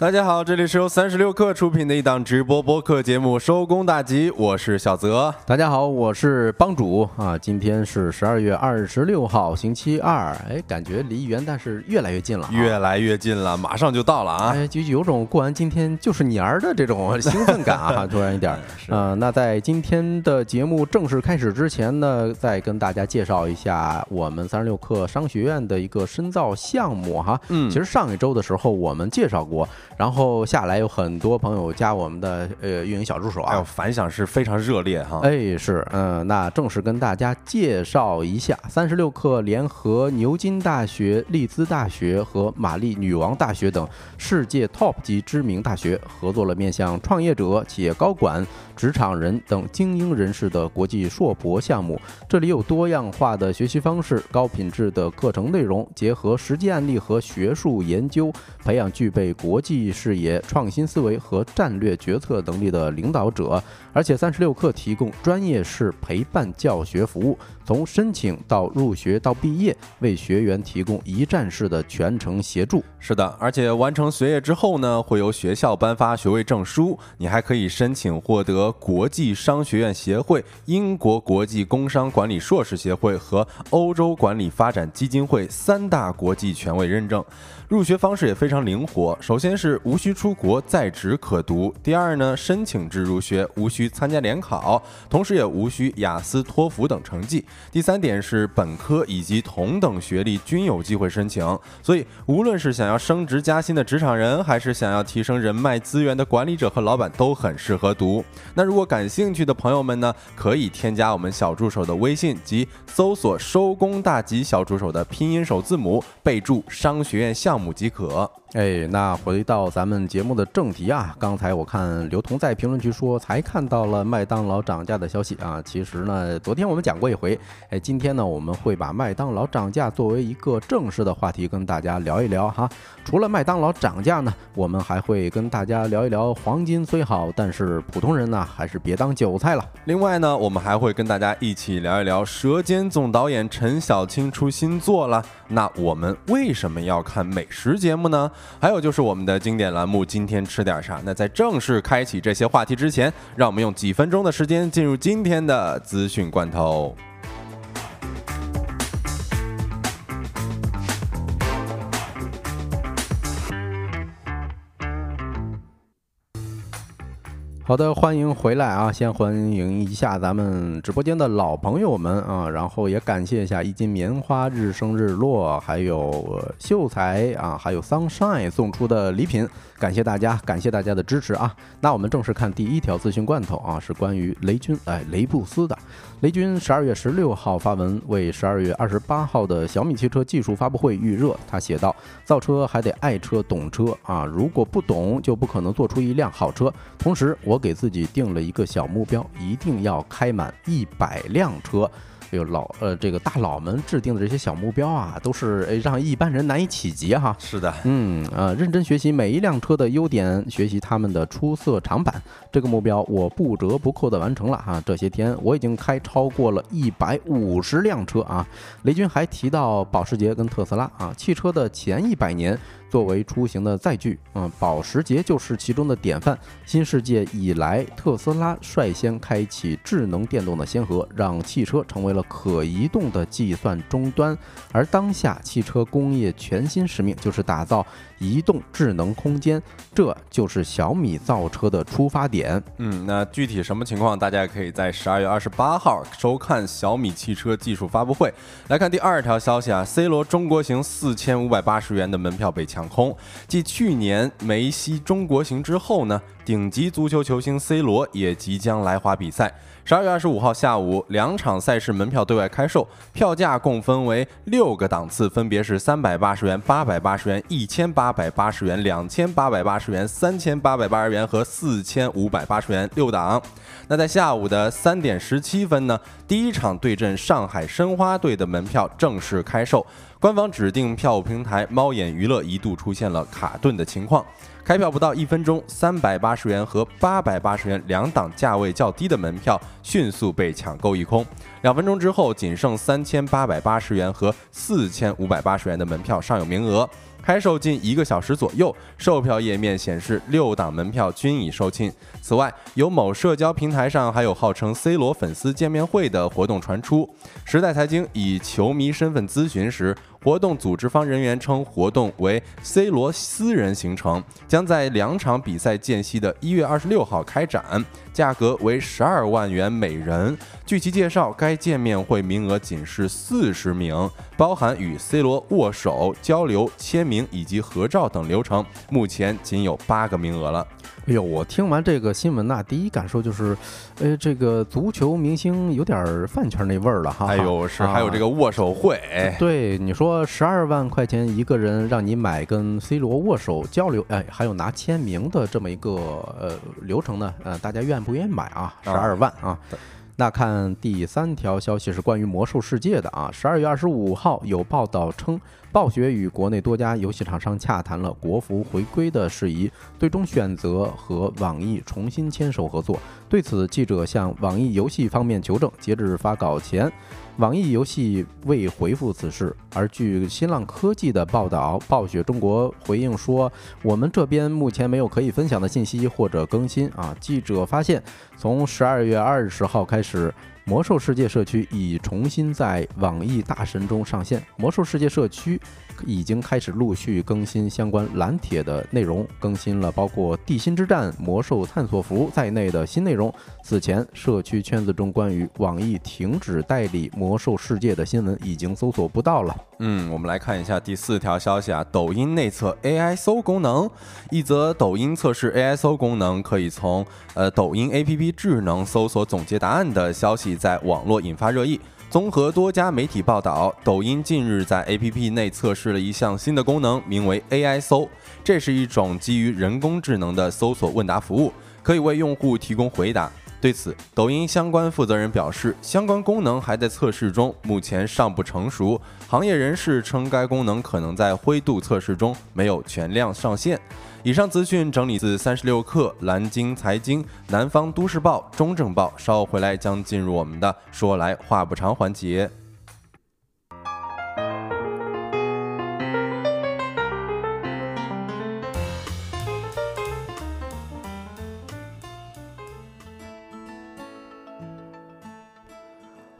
大家好，这里是由三十六克出品的一档直播播客节目《收工大吉》，我是小泽。大家好，我是帮主啊。今天是十二月二十六号，星期二。哎，感觉离元旦是越来越近了啊，越来越近了，马上就到了啊！哎，就有种过完今天就是年儿的这种 兴奋感啊，突然一点儿。啊，那在今天的节目正式开始之前呢，再跟大家介绍一下我们三十六克商学院的一个深造项目哈。嗯其实上一周的时候我们介绍过，然后下来有很多朋友加我们的呃运营小助手啊反响是非常热烈哈。哎，是，嗯，那正式跟大家介绍一下，三十六氪联合牛津大学、利兹大学和玛丽女王大学等世界 TOP 级知名大学，合作了面向创业者、企业高管、职场人等精英人士的国际硕博项目。这里有多样化的学习方式、高品质的课程内容，结合实际案例和学术研究，培养具备国际视野、创新思维和战略决策能力的领导者。而且三十六课提供专业式陪伴教学服务，从申请到入学到毕业，为学员提供一站式的全程协助。是的，而且完成学业之后呢，会由学校颁发学位证书，你还可以申请获得国际商学院协会、英国国际工商管理硕士协会和欧洲管理发展基金会三大国际权威认证。入学方式也非常灵活，首先是无需出国，在职可读；第二呢，申请制入学，无需参加联考，同时也无需雅思、托福等成绩；第三点是本科以及同等学历均有机会申请。所以，无论是想要升职加薪的职场人，还是想要提升人脉资源的管理者和老板，都很适合读。那如果感兴趣的朋友们呢，可以添加我们小助手的微信及搜索“收工大吉”小助手的拼音首字母，备注“商学院项母”即可。哎，那回到咱们节目的正题啊，刚才我看刘同在评论区说才看到了麦当劳涨价的消息啊。其实呢，昨天我们讲过一回，哎，今天呢我们会把麦当劳涨价作为一个正式的话题跟大家聊一聊哈。除了麦当劳涨价呢，我们还会跟大家聊一聊黄金虽好，但是普通人呢还是别当韭菜了。另外呢，我们还会跟大家一起聊一聊《舌尖》总导演陈小青出新作了。那我们为什么要看美食节目呢？还有就是我们的经典栏目“今天吃点啥”。那在正式开启这些话题之前，让我们用几分钟的时间进入今天的资讯罐头。好的，欢迎回来啊！先欢迎一下咱们直播间的老朋友们啊，然后也感谢一下一斤棉花、日升日落，还有秀才啊，还有 Sunshine 送出的礼品，感谢大家，感谢大家的支持啊！那我们正式看第一条资讯罐头啊，是关于雷军哎雷布斯的。雷军十二月十六号发文为十二月二十八号的小米汽车技术发布会预热，他写道：“造车还得爱车懂车啊，如果不懂就不可能做出一辆好车。同时，我给自己定了一个小目标，一定要开满一百辆车。”有老呃，这个大佬们制定的这些小目标啊，都是呃让一般人难以企及哈。是的，嗯呃，认真学习每一辆车的优点，学习他们的出色长板，这个目标我不折不扣的完成了哈。这些天我已经开超过了一百五十辆车啊。雷军还提到保时捷跟特斯拉啊，汽车的前一百年。作为出行的载具，嗯，保时捷就是其中的典范。新世界以来，特斯拉率先开启智能电动的先河，让汽车成为了可移动的计算终端。而当下，汽车工业全新使命就是打造移动智能空间，这就是小米造车的出发点。嗯，那具体什么情况，大家可以在十二月二十八号收看小米汽车技术发布会。来看第二条消息啊，C 罗中国行四千五百八十元的门票被抢空。继去年梅西中国行之后呢，顶级足球球星 C 罗也即将来华比赛。十二月二十五号下午，两场赛事门票对外开售，票价共分为六个档次，分别是三百八十元、八百八十元、一千八百八十元、两千八百八十元、三千八百八十元和四千五百八十元六档。那在下午的三点十七分呢，第一场对阵上海申花队的门票正式开售。官方指定票务平台猫眼娱乐一度出现了卡顿的情况。开票不到一分钟，三百八十元和八百八十元两档价位较低的门票迅速被抢购一空。两分钟之后，仅剩三千八百八十元和四千五百八十元的门票尚有名额。开售近一个小时左右，售票页面显示六档门票均已售罄。此外，有某社交平台上还有号称 C 罗粉丝见面会的活动传出。时代财经以球迷身份咨询时，活动组织方人员称，活动为 C 罗私人行程，将在两场比赛间隙的一月二十六号开展，价格为十二万元每人。据其介绍，该见面会名额仅是四十名，包含与 C 罗握手、交流、签名以及合照等流程，目前仅有八个名额了。哎呦，我听完这个新闻呐，第一感受就是，呃，这个足球明星有点饭圈那味儿了哈。哎呦，是还有这个握手会。对，你说十二万块钱一个人让你买跟 C 罗握手交流，哎，还有拿签名的这么一个呃流程呢，呃，大家愿不愿意买啊？十二万啊。那看第三条消息是关于魔兽世界的啊，十二月二十五号有报道称，暴雪与国内多家游戏厂商洽谈了国服回归的事宜，最终选择和网易重新牵手合作。对此，记者向网易游戏方面求证，截至发稿前。网易游戏未回复此事，而据新浪科技的报道，暴雪中国回应说：“我们这边目前没有可以分享的信息或者更新。”啊，记者发现，从十二月二十号开始。魔兽世界社区已重新在网易大神中上线。魔兽世界社区已经开始陆续更新相关蓝铁的内容，更新了包括地心之战、魔兽探索服在内的新内容。此前，社区圈子中关于网易停止代理魔兽世界的新闻已经搜索不到了。嗯，我们来看一下第四条消息啊，抖音内测 AI 搜功能。一则抖音测试 AI 搜功能可以从呃抖音 APP 智能搜索总结答案的消息。在网络引发热议。综合多家媒体报道，抖音近日在 APP 内测试了一项新的功能，名为 AI 搜。这是一种基于人工智能的搜索问答服务，可以为用户提供回答。对此，抖音相关负责人表示，相关功能还在测试中，目前尚不成熟。行业人士称，该功能可能在灰度测试中，没有全量上线。以上资讯整理自三十六氪、蓝鲸财经、南方都市报、中证报。稍后回来将进入我们的说来话不长环节。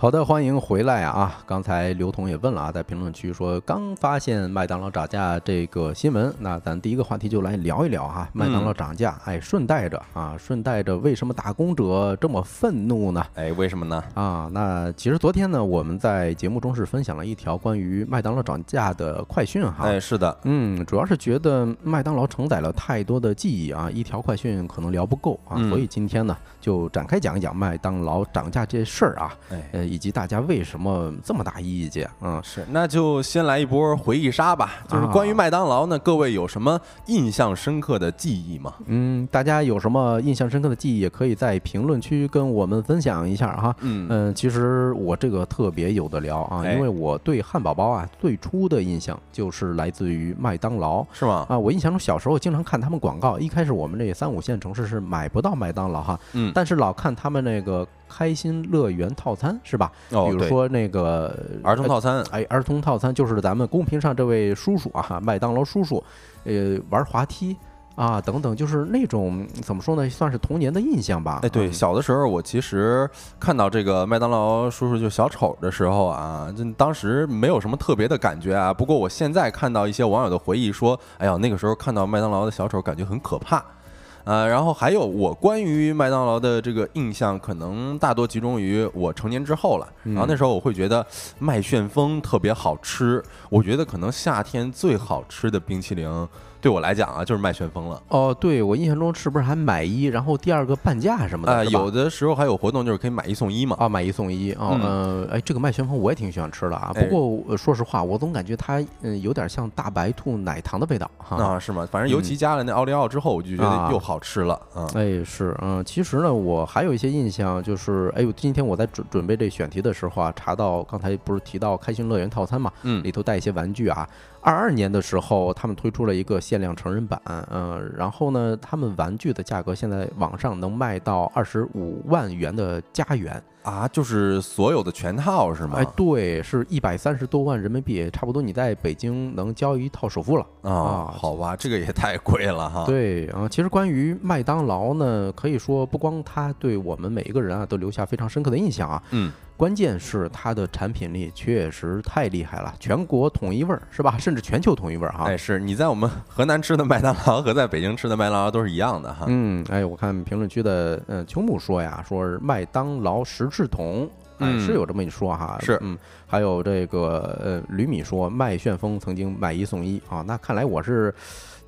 好的，欢迎回来啊！刚才刘彤也问了啊，在评论区说刚发现麦当劳涨价这个新闻，那咱第一个话题就来聊一聊哈，麦当劳涨价，哎，顺带着啊，顺带着为什么打工者这么愤怒呢？哎，为什么呢？啊，那其实昨天呢，我们在节目中是分享了一条关于麦当劳涨价的快讯哈。哎，是的，嗯，主要是觉得麦当劳承载了太多的记忆啊，一条快讯可能聊不够啊，所以今天呢，就展开讲一讲麦当劳涨价这事儿啊，哎。以及大家为什么这么大意见？嗯，是，那就先来一波回忆杀吧。就是关于麦当劳呢，各位有什么印象深刻的记忆吗？嗯，大家有什么印象深刻的记忆，也可以在评论区跟我们分享一下哈。嗯嗯，其实我这个特别有的聊啊，因为我对汉堡包啊最初的印象就是来自于麦当劳，是吗？啊，我印象中小时候经常看他们广告，一开始我们这三五线城市是买不到麦当劳哈，嗯，但是老看他们那个。开心乐园套餐是吧？哦，比如说那个儿童套餐，哎，儿童套餐就是咱们公屏上这位叔叔啊，麦当劳叔叔，呃，玩滑梯啊，等等，就是那种怎么说呢，算是童年的印象吧。哎，对，小的时候我其实看到这个麦当劳叔叔就小丑的时候啊，就当时没有什么特别的感觉啊。不过我现在看到一些网友的回忆说，哎呀，那个时候看到麦当劳的小丑，感觉很可怕。呃，然后还有我关于麦当劳的这个印象，可能大多集中于我成年之后了。然后那时候我会觉得麦旋风特别好吃，我觉得可能夏天最好吃的冰淇淋。对我来讲啊，就是麦旋风了。哦，对我印象中是不是还买一，然后第二个半价什么的？有的时候还有活动，就是可以买一送一嘛。啊，买一送一啊，嗯，哎，这个麦旋风我也挺喜欢吃的啊。不过说实话，我总感觉它嗯有点像大白兔奶糖的味道哈。啊，是吗？反正尤其加了那奥利奥之后，我就觉得又好吃了。嗯，哎，是，嗯，其实呢，我还有一些印象，就是哎呦，今天我在准准备这选题的时候啊，查到刚才不是提到开心乐园套餐嘛，嗯，里头带一些玩具啊。二二年的时候，他们推出了一个限量成人版，嗯，然后呢，他们玩具的价格现在网上能卖到二十五万元的加元。啊，就是所有的全套是吗？哎，对，是一百三十多万人民币，差不多你在北京能交一套首付了啊。好吧，这个也太贵了哈。对啊，其实关于麦当劳呢，可以说不光它对我们每一个人啊都留下非常深刻的印象啊。嗯。关键是它的产品力确实太厉害了，全国统一味儿是吧？甚至全球统一味儿哈。哎，是你在我们 河南吃的麦当劳和在北京吃的麦当劳都是一样的哈。嗯，哎，我看评论区的嗯秋木说呀，说是麦当劳十制桶，哎，是有这么一说哈。是，嗯，还有这个呃吕米说麦旋风曾经买一送一啊，那看来我是。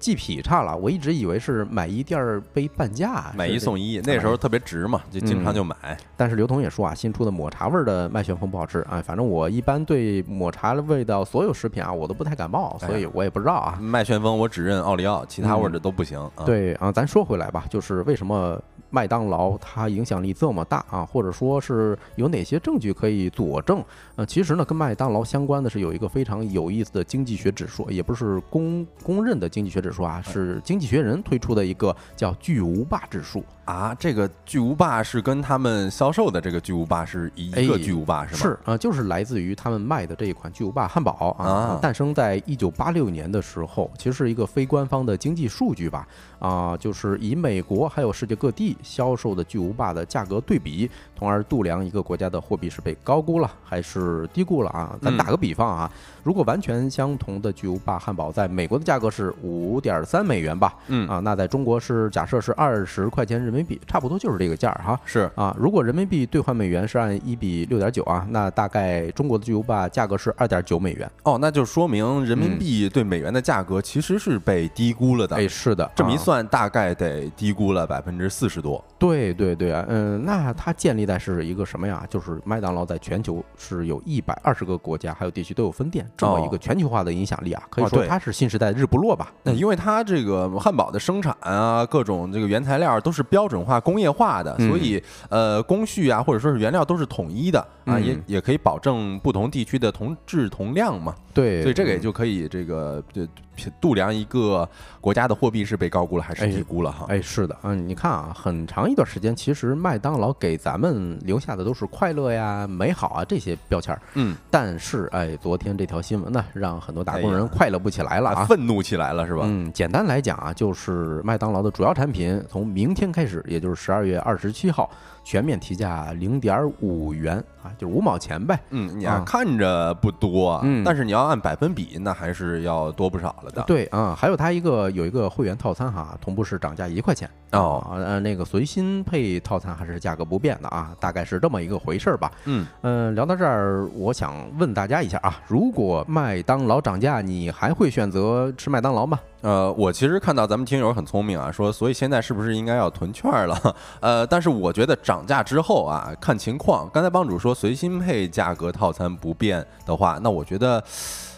记劈叉了，我一直以为是买一件儿背半价，买一送一，那时候特别值嘛，就经常就买。但是刘同也说啊，新出的抹茶味的麦旋风不好吃啊，反正我一般对抹茶的味道所有食品啊，我都不太感冒，所以我也不知道啊。麦旋风我只认奥利奥，其他味的都不行。对啊，咱说回来吧，就是为什么？麦当劳它影响力这么大啊，或者说是有哪些证据可以佐证？呃，其实呢，跟麦当劳相关的是有一个非常有意思的经济学指数，也不是公公认的经济学指数啊，是经济学人推出的一个叫巨无霸指数。啊，这个巨无霸是跟他们销售的这个巨无霸是一个巨无霸是吗？是啊，就是来自于他们卖的这一款巨无霸汉堡啊，诞生在一九八六年的时候，其实是一个非官方的经济数据吧啊，就是以美国还有世界各地销售的巨无霸的价格对比，从而度量一个国家的货币是被高估了还是低估了啊。咱打个比方啊，如果完全相同的巨无霸汉堡在美国的价格是五点三美元吧，嗯啊，那在中国是假设是二十块钱人民币。币差不多就是这个价儿哈，是啊，如果人民币兑换美元是按一比六点九啊，那大概中国的巨无霸价格是二点九美元哦，那就说明人民币对美元的价格其实是被低估了的。哎，是的，这么一算，大概得低估了百分之四十多。对对对啊，嗯，那它建立在是一个什么呀？就是麦当劳在全球是有一百二十个国家还有地区都有分店，这么一个全球化的影响力啊，可以说它是新时代日不落吧？那因为它这个汉堡的生产啊，各种这个原材料都是标准化、工业化的，所以呃，工序啊或者说是原料都是统一的啊，也也可以保证不同地区的同质同量嘛。对，所以这个也就可以这个就。度量一个国家的货币是被高估了还是低估了哈？哎，是的，嗯，你看啊，很长一段时间，其实麦当劳给咱们留下的都是快乐呀、美好啊这些标签儿。嗯，但是哎，昨天这条新闻呢，让很多打工人快乐不起来了啊，愤怒起来了是吧？嗯，简单来讲啊，就是麦当劳的主要产品从明天开始，也就是十二月二十七号。全面提价零点五元啊，就是五毛钱呗。嗯，你看着不多，嗯，但是你要按百分比，那还是要多不少了的。对啊，还有它一个有一个会员套餐哈，同步是涨价一块钱哦。呃，那个随心配套餐还是价格不变的啊，大概是这么一个回事儿吧。嗯嗯，聊到这儿，我想问大家一下啊，如果麦当劳涨价，你还会选择吃麦当劳吗？呃，我其实看到咱们听友很聪明啊，说所以现在是不是应该要囤券了？呃，但是我觉得涨价之后啊，看情况。刚才帮主说随心配价格套餐不变的话，那我觉得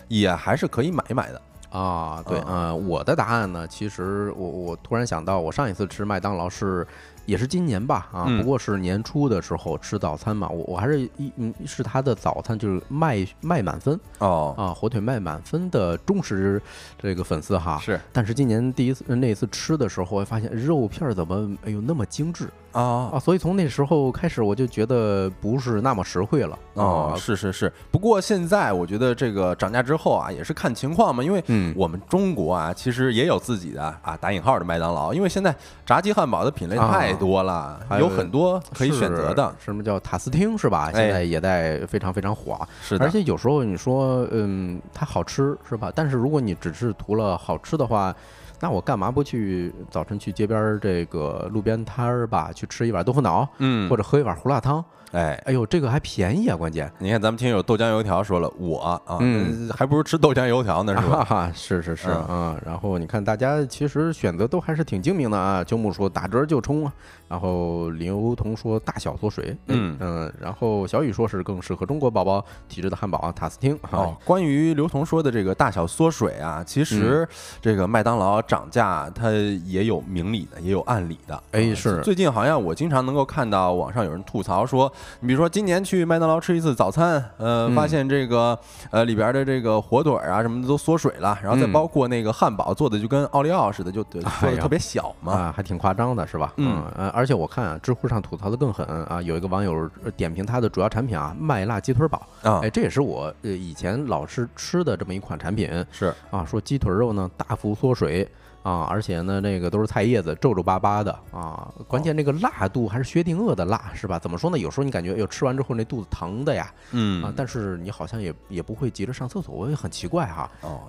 也还是可以买一买的啊。对，呃，我的答案呢，其实我我突然想到，我上一次吃麦当劳是。也是今年吧，啊，不过是年初的时候吃早餐嘛，我我还是一嗯是他的早餐就是麦麦满分哦啊火腿麦满分的忠实这个粉丝哈是，但是今年第一次那次吃的时候，我发现肉片怎么哎呦那么精致。啊啊！所以从那时候开始，我就觉得不是那么实惠了啊。是是是，不过现在我觉得这个涨价之后啊，也是看情况嘛。因为我们中国啊，其实也有自己的啊打引号的麦当劳。因为现在炸鸡汉堡的品类太多了，有很多可以选择的。什么叫塔斯汀是吧？现在也在非常非常火。是的。而且有时候你说，嗯，它好吃是吧？但是如果你只是图了好吃的话。那我干嘛不去早晨去街边这个路边摊儿吧，去吃一碗豆腐脑，嗯，或者喝一碗胡辣汤。哎，哎呦，这个还便宜啊！关键，你看咱们听友豆浆油条说了，我啊，嗯，还不如吃豆浆油条呢，是吧？是是是啊。然后你看，大家其实选择都还是挺精明的啊。秋木说打折就冲啊。然后林欧彤说大小缩水，嗯嗯。然后小雨说是更适合中国宝宝体质的汉堡啊，塔斯汀。哦，关于刘同说的这个大小缩水啊，其实这个麦当劳涨价它也有明理的，也有暗理的。哎，是最近好像像我经常能够看到网上有人吐槽说，你比如说今年去麦当劳吃一次早餐，呃，发现这个呃里边的这个火腿啊什么的都缩水了，然后再包括那个汉堡做的就跟奥利奥似的，就做的特别小嘛，啊，还挺夸张的是吧？嗯，呃，而且我看啊，知乎上吐槽的更狠啊，有一个网友点评他的主要产品啊，麦辣鸡腿堡啊，哎，这也是我呃以前老是吃的这么一款产品，是啊，说鸡腿肉呢大幅缩水。啊，而且呢，那个都是菜叶子，皱皱巴巴的啊。关键那个辣度还是薛定谔的辣，是吧？怎么说呢？有时候你感觉，哟，吃完之后那肚子疼的呀。嗯啊，但是你好像也也不会急着上厕所，我也很奇怪哈。哦，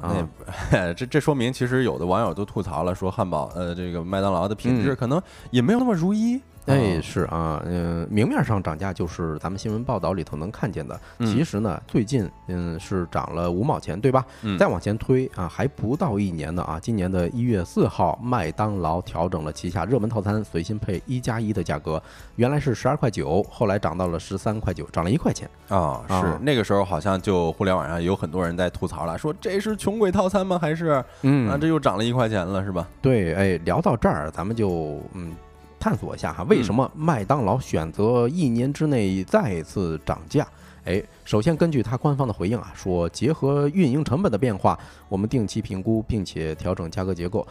那 这这说明其实有的网友都吐槽了，说汉堡呃这个麦当劳的品质可能也没有那么如一。哎，是啊，嗯，明面上涨价就是咱们新闻报道里头能看见的。其实呢，最近嗯是涨了五毛钱，对吧？再往前推啊，还不到一年呢啊。今年的一月四号，麦当劳调整了旗下热门套餐随心配一加一的价格，原来是十二块九，后来涨到了十三块九，涨了一块钱啊。是那个时候好像就互联网上有很多人在吐槽了，说这是穷鬼套餐吗？还是嗯啊，这又涨了一块钱了，是吧？对，哎，聊到这儿，咱们就嗯。探索一下哈，为什么麦当劳选择一年之内再次涨价？哎，首先根据他官方的回应啊，说结合运营成本的变化，我们定期评估并且调整价格结构。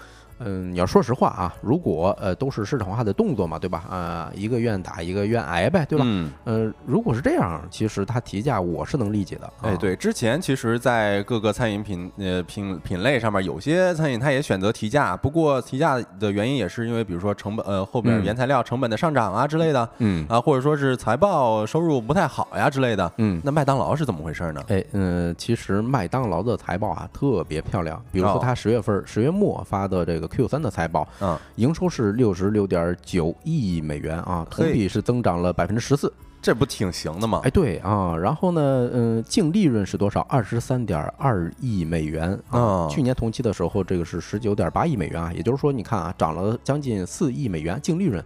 嗯，你要说实话啊，如果呃都是市场化的动作嘛，对吧？啊，一个愿打一个愿挨呗，对吧？嗯。呃，如果是这样，其实他提价我是能理解的。哎，对，之前其实，在各个餐饮品呃品品类上面，有些餐饮它也选择提价，不过提价的原因也是因为，比如说成本呃后边原材料成本的上涨啊之类的，嗯啊，或者说是财报收入不太好呀之类的，嗯。那麦当劳是怎么回事呢？哎，嗯，其实麦当劳的财报啊特别漂亮，比如说他十月份十月末发的这个。Q 三的财报，嗯，营收是六十六点九亿美元啊，同比是增长了百分之十四，这不挺行的吗？哎，对啊，然后呢，嗯，净利润是多少？二十三点二亿美元啊，去年同期的时候这个是十九点八亿美元啊，也就是说，你看啊，涨了将近四亿美元净利润。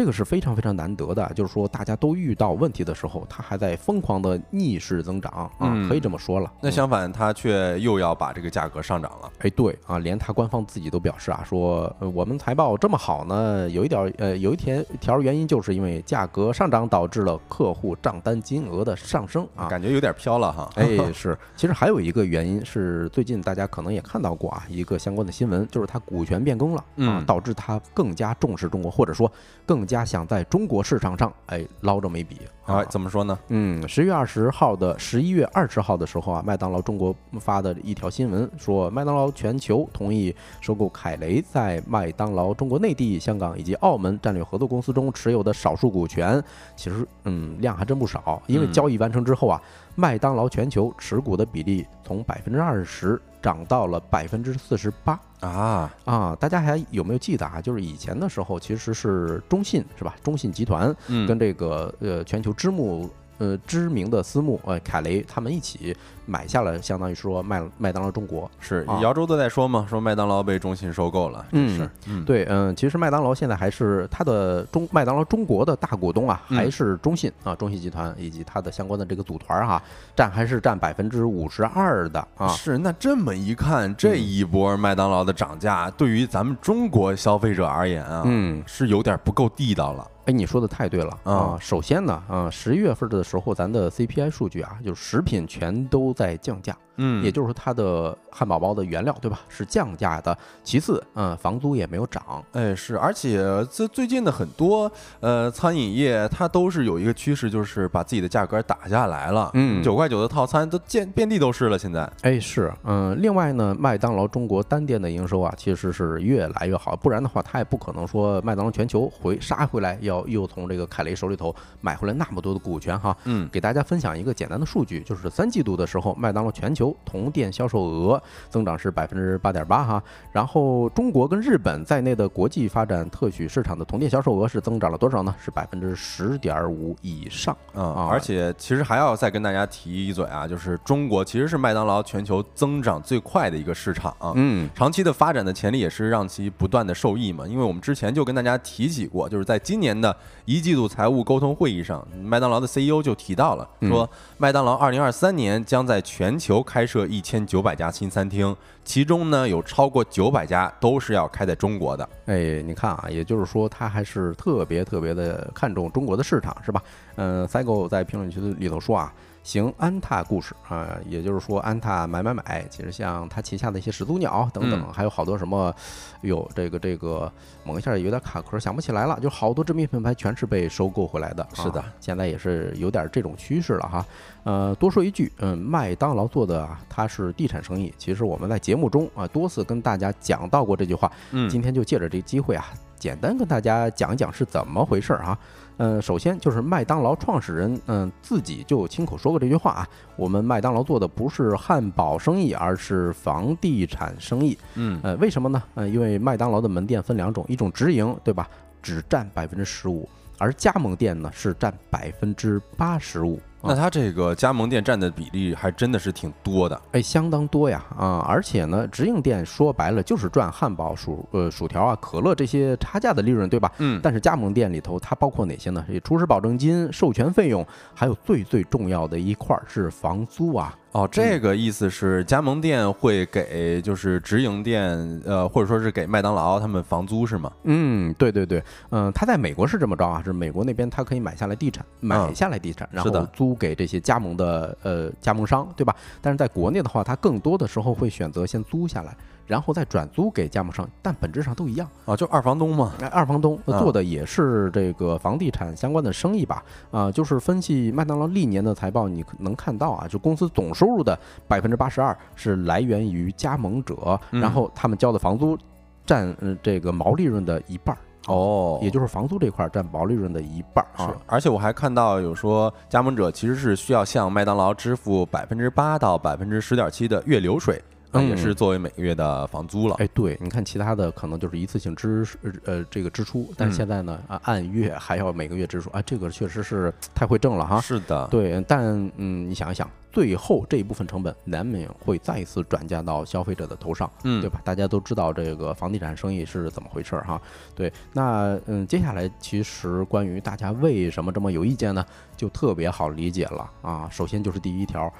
这个是非常非常难得的，就是说大家都遇到问题的时候，它还在疯狂的逆势增长啊，可以这么说了。那相反，它却又要把这个价格上涨了。哎，对啊，连它官方自己都表示啊，说我们财报这么好呢，有一点呃，有一天条原因就是因为价格上涨导致了客户账单金额的上升啊，感觉有点飘了哈。哎，是，其实还有一个原因是最近大家可能也看到过啊，一个相关的新闻，就是它股权变更了啊，导致它更加重视中国，或者说更。加想在中国市场上哎捞着眉笔啊？怎么说呢？嗯，十月二十号的十一月二十号的时候啊，麦当劳中国发的一条新闻说，麦当劳全球同意收购凯雷在麦当劳中国内地、香港以及澳门战略合作公司中持有的少数股权。其实，嗯，量还真不少。因为交易完成之后啊，麦当劳全球持股的比例从百分之二十涨到了百分之四十八。啊啊！大家还有没有记得啊？就是以前的时候，其实是中信是吧？中信集团跟这个呃全球之母。呃，知名的私募，呃，凯雷他们一起买下了，相当于说麦麦当劳中国。是，姚州都在说嘛，说麦当劳被中信收购了，嗯，是，嗯，对，嗯，其实麦当劳现在还是它的中麦当劳中国的大股东啊，还是中信啊，中信集团以及它的相关的这个组团哈，占还是占百分之五十二的啊，是，那这么一看，这一波麦当劳的涨价，对于咱们中国消费者而言啊，嗯，是有点不够地道了。哎，你说的太对了啊！首先呢，啊，十一月份的时候，咱的 CPI 数据啊，就是食品全都在降价。嗯，也就是说它的汉堡包的原料对吧是降价的。其次，嗯，房租也没有涨。哎，是，而且这最近的很多呃餐饮业，它都是有一个趋势，就是把自己的价格打下来了。嗯，九块九的套餐都见遍地都是了。现在，哎，是，嗯，另外呢，麦当劳中国单店的营收啊，其实是越来越好。不然的话，它也不可能说麦当劳全球回杀回来，要又从这个凯雷手里头买回来那么多的股权哈。嗯，给大家分享一个简单的数据，就是三季度的时候，麦当劳全球同店销售额增长是百分之八点八哈，然后中国跟日本在内的国际发展特许市场的同店销售额是增长了多少呢？是百分之十点五以上啊！而且其实还要再跟大家提一嘴啊，就是中国其实是麦当劳全球增长最快的一个市场啊，嗯，长期的发展的潜力也是让其不断的受益嘛。因为我们之前就跟大家提起过，就是在今年的一季度财务沟通会议上，麦当劳的 CEO 就提到了，说麦当劳二零二三年将在全球开设一千九百家新餐厅，其中呢有超过九百家都是要开在中国的。哎，你看啊，也就是说他还是特别特别的看重中国的市场，是吧？嗯，Cygo 在评论区里头说啊。行安踏故事啊，也就是说安踏买买买，其实像它旗下的一些始祖鸟等等，还有好多什么，有这个这个，猛一下有点卡壳，想不起来了，就好多知名品牌全是被收购回来的。是的，现在也是有点这种趋势了哈。呃，多说一句，嗯，麦当劳做的啊它是地产生意，其实我们在节目中啊多次跟大家讲到过这句话，嗯，今天就借着这机会啊，简单跟大家讲一讲是怎么回事儿啊。嗯，首先就是麦当劳创始人，嗯，自己就亲口说过这句话啊。我们麦当劳做的不是汉堡生意，而是房地产生意。嗯，呃，为什么呢？呃，因为麦当劳的门店分两种，一种直营，对吧？只占百分之十五，而加盟店呢是占百分之八十五。那它这个加盟店占的比例还真的是挺多的，哎，相当多呀啊！而且呢，直营店说白了就是赚汉堡、薯呃薯条啊、可乐这些差价的利润，对吧？嗯。但是加盟店里头它包括哪些呢？厨师保证金、授权费用，还有最最重要的一块是房租啊。哦，这个意思是加盟店会给就是直营店，呃，或者说是给麦当劳他们房租是吗？嗯，对对对，嗯，他在美国是这么着啊，是美国那边他可以买下来地产，买下来地产，然后租给这些加盟的呃加盟商，对吧？但是在国内的话，他更多的时候会选择先租下来。然后再转租给加盟商，但本质上都一样啊，就二房东嘛。哎，二房东做的也是这个房地产相关的生意吧？啊，就是分析麦当劳历年的财报，你能看到啊，就公司总收入的百分之八十二是来源于加盟者，然后他们交的房租占这个毛利润的一半儿哦，也就是房租这块占毛利润的一半儿啊。而且我还看到有说，加盟者其实是需要向麦当劳支付百分之八到百分之十点七的月流水。那也是作为每个月的房租了。哎，对，你看其他的可能就是一次性支呃这个支出，但是现在呢啊按月还要每个月支出啊，这个确实是太会挣了哈。是的，对，但嗯你想一想，最后这一部分成本难免会再一次转嫁到消费者的头上，嗯，对吧？大家都知道这个房地产生意是怎么回事儿哈。对，那嗯接下来其实关于大家为什么这么有意见呢，就特别好理解了啊。首先就是第一条，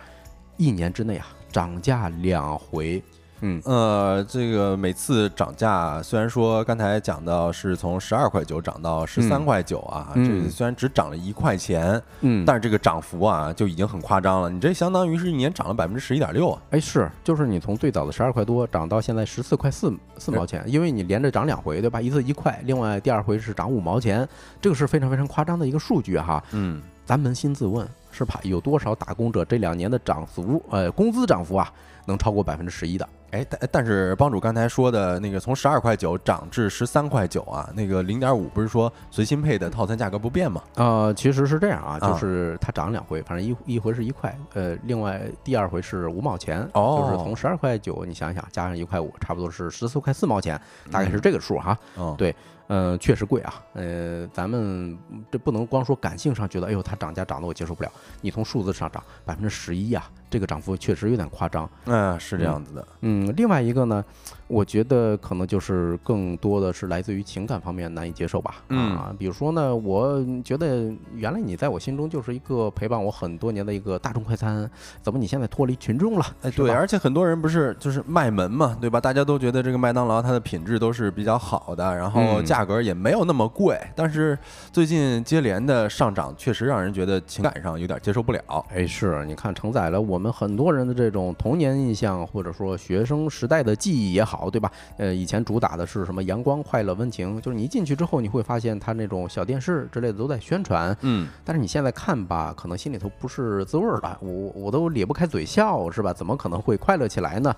一年之内啊。涨价两回，嗯呃，这个每次涨价，虽然说刚才讲到是从十二块九涨到十三块九啊，这虽然只涨了一块钱，嗯，但是这个涨幅啊就已经很夸张了。你这相当于是一年涨了百分之十一点六啊！哎，是，就是你从最早的十二块多涨到现在十四块四四毛钱，因为你连着涨两回，对吧？一次一块，另外第二回是涨五毛钱，这个是非常非常夸张的一个数据哈。嗯，咱扪心自问。是怕？有多少打工者这两年的涨幅，呃，工资涨幅啊，能超过百分之十一的？哎，但但是帮主刚才说的那个从十二块九涨至十三块九啊，那个零点五不是说随心配的套餐价格不变吗？呃，其实是这样啊，就是它涨两回，反正一一回是一块，呃，另外第二回是五毛钱，哦，就是从十二块九，你想想加上一块五，差不多是十四块四毛钱，大概是这个数哈。嗯，对。嗯，确实贵啊。呃，咱们这不能光说感性上觉得，哎呦，它涨价涨得我接受不了。你从数字上涨百分之十一啊。这个涨幅确实有点夸张，嗯，是这样子的，嗯，另外一个呢，我觉得可能就是更多的是来自于情感方面难以接受吧，啊，比如说呢，我觉得原来你在我心中就是一个陪伴我很多年的一个大众快餐，怎么你现在脱离群众了？哎，对，而且很多人不是就是卖门嘛，对吧？大家都觉得这个麦当劳它的品质都是比较好的，然后价格也没有那么贵，但是最近接连的上涨，确实让人觉得情感上有点接受不了。哎，是你看承载了我。我们很多人的这种童年印象，或者说学生时代的记忆也好，对吧？呃，以前主打的是什么阳光、快乐、温情，就是你一进去之后，你会发现它那种小电视之类的都在宣传，嗯。但是你现在看吧，可能心里头不是滋味儿了，我我都咧不开嘴笑，是吧？怎么可能会快乐起来呢？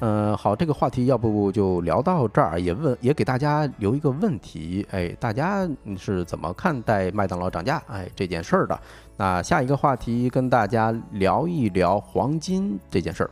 嗯，好，这个话题要不就聊到这儿，也问也给大家留一个问题，哎，大家是怎么看待麦当劳涨价哎这件事儿的？那下一个话题跟大家聊一聊黄金这件事儿。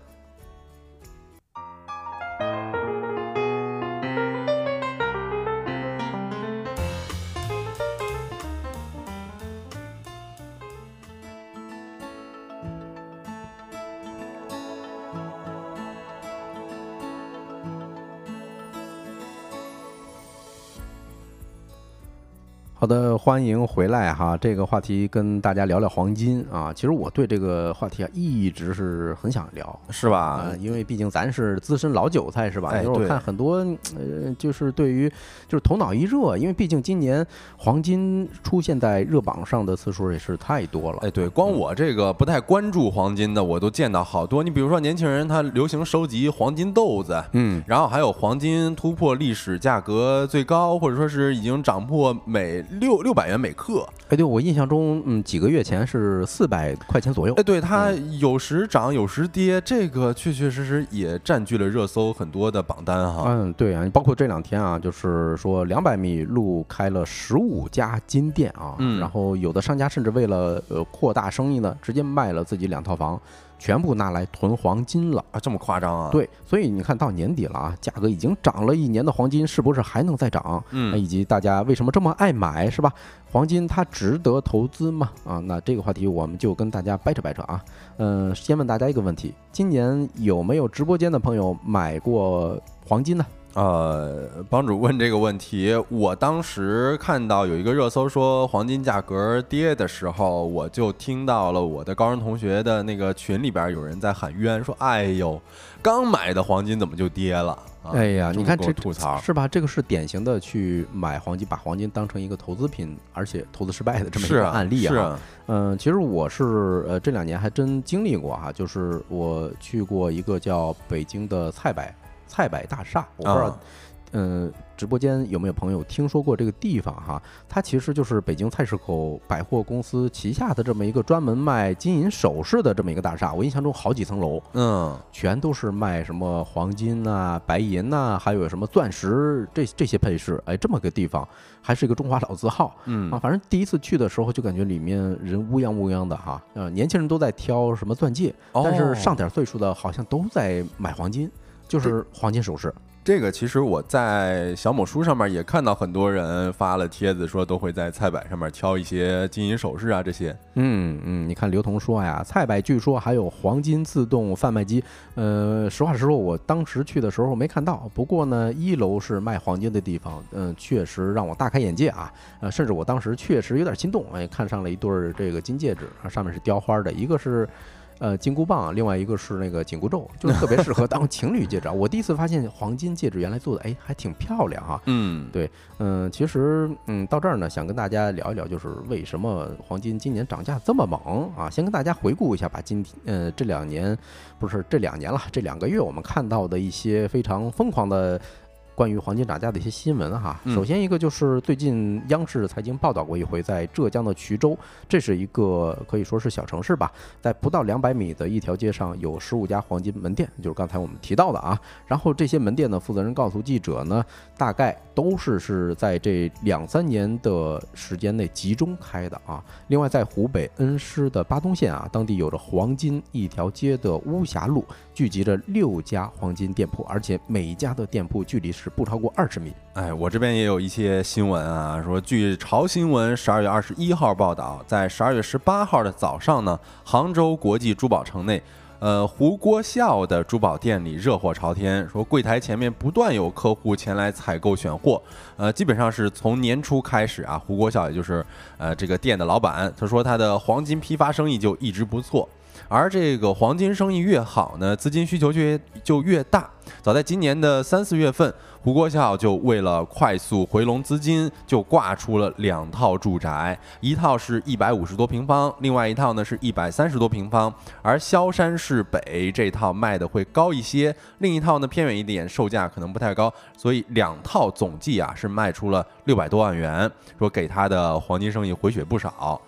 好的，欢迎回来哈。这个话题跟大家聊聊黄金啊。其实我对这个话题啊一直是很想聊，是吧啊？因为毕竟咱是资深老韭菜，是吧？哎就是我看很多呃，就是对于就是头脑一热，因为毕竟今年黄金出现在热榜上的次数也是太多了。哎，对，光我这个不太关注黄金的，我都见到好多。你比如说，年轻人他流行收集黄金豆子，嗯，然后还有黄金突破历史价格最高，或者说是已经涨破每六六百元每克。哎，对我印象中，嗯，几个月前是四百块钱左右哎，。对，它有时涨有时跌，这个确确实实也占据了热搜很多的榜单哈。嗯，对啊，包括这两天啊，就是说两百米路开了十五家金店啊，嗯然后有的商家甚至为了呃扩大生意呢，直接卖了自己两套房，全部拿来囤黄金了。啊，这么夸张啊？，对，所以你看到年底了啊，价格已经涨了一年的黄金，是不是还能再涨？嗯以及大家为什么这么爱买，是吧？黄金它值得投资吗？啊，那这个话题我们就跟大家掰扯掰扯啊。嗯、先问大家一个问题：今年有没有直播间的朋友买过黄金呢？呃，帮主问这个问题，我当时看到有一个热搜说黄金价格跌的时候，我就听到了我的高中同学的那个群里边有人在喊冤，说：“哎呦，刚买的黄金怎么就跌了？”啊、哎呀，你看这吐槽，是吧？这个是典型的去买黄金，把黄金当成一个投资品，而且投资失败的这么一个案例是啊，嗯，其实我是呃这两年还真经历过哈，就是我去过一个叫北京的菜百菜百大厦，我不知道啊，嗯、直播间有没有朋友听说过这个地方哈？它其实就是北京菜市口百货公司旗下的这么一个专门卖金银首饰的这么一个大厦，我印象中好几层楼，嗯，全都是卖什么黄金呐、白银呐、还有什么钻石这这些配饰，哎，这么个地方，还是一个中华老字号。嗯。啊，反正第一次去的时候就感觉里面人乌泱乌泱的哈，呃，年轻人都在挑什么钻戒，但是哦上点岁数的好像都在买黄金，就是黄金首饰。这个其实我在小某书上面也看到很多人发了帖子，说都会在菜板上面挑一些金银首饰啊这些。嗯嗯，你看刘同说呀，菜板据说还有黄金自动贩卖机。呃，实话实说，我当时去的时候没看到。不过呢，一楼是卖黄金的地方，嗯、确实让我大开眼界啊。呃，甚至我当时确实有点心动，哎，看上了一对儿这个金戒指，啊上面是雕花的，一个是。呃，金箍棒，另外一个是那个紧箍咒，就是特别适合当情侣戒指啊。我第一次发现黄金戒指原来做的，哎，还挺漂亮哈、嗯，对，嗯，其实，嗯，到这儿呢，想跟大家聊一聊，就是为什么黄金今年涨价这么猛啊？先跟大家回顾一下吧，今天，呃，这两年不是这两年了，这两个月我们看到的一些非常疯狂的。关于黄金涨价的一些新闻哈，嗯首先一个就是最近央视财经报道过一回，在浙江的衢州，这是一个可以说是小城市吧，在不到两百米的一条街上有十五家黄金门店，就是刚才我们提到的啊。然后这些门店的负责人告诉记者呢，大概都是是在这两三年的时间内集中开的啊。另外，在湖北恩施的巴东县啊，当地有着黄金一条街的巫峡路，聚集着六家黄金店铺，而且每一家的店铺距离是是不超过二十米。哎，我这边也有一些新闻啊，说据潮新闻十二月二十一号报道，在十二月十八号的早上呢，杭州国际珠宝城内。呃，胡国孝的珠宝店里热火朝天，说柜台前面不断有客户前来采购选货。呃，基本上是从年初开始啊，胡国孝也就是呃这个店的老板，他说他的黄金批发生意就一直不错，而这个黄金生意越好呢，资金需求就越就越大。早在今年的三四月份，胡国孝就为了快速回笼资金，就挂出了两套住宅，一套是一百五十多平方，另外一套呢是一百三十多平方。而萧山市北这套卖的会高一些，另一套呢偏远一点，售价可能不太高，所以两套总计啊是卖出了六百多万元，说给他的黄金生意回血不少。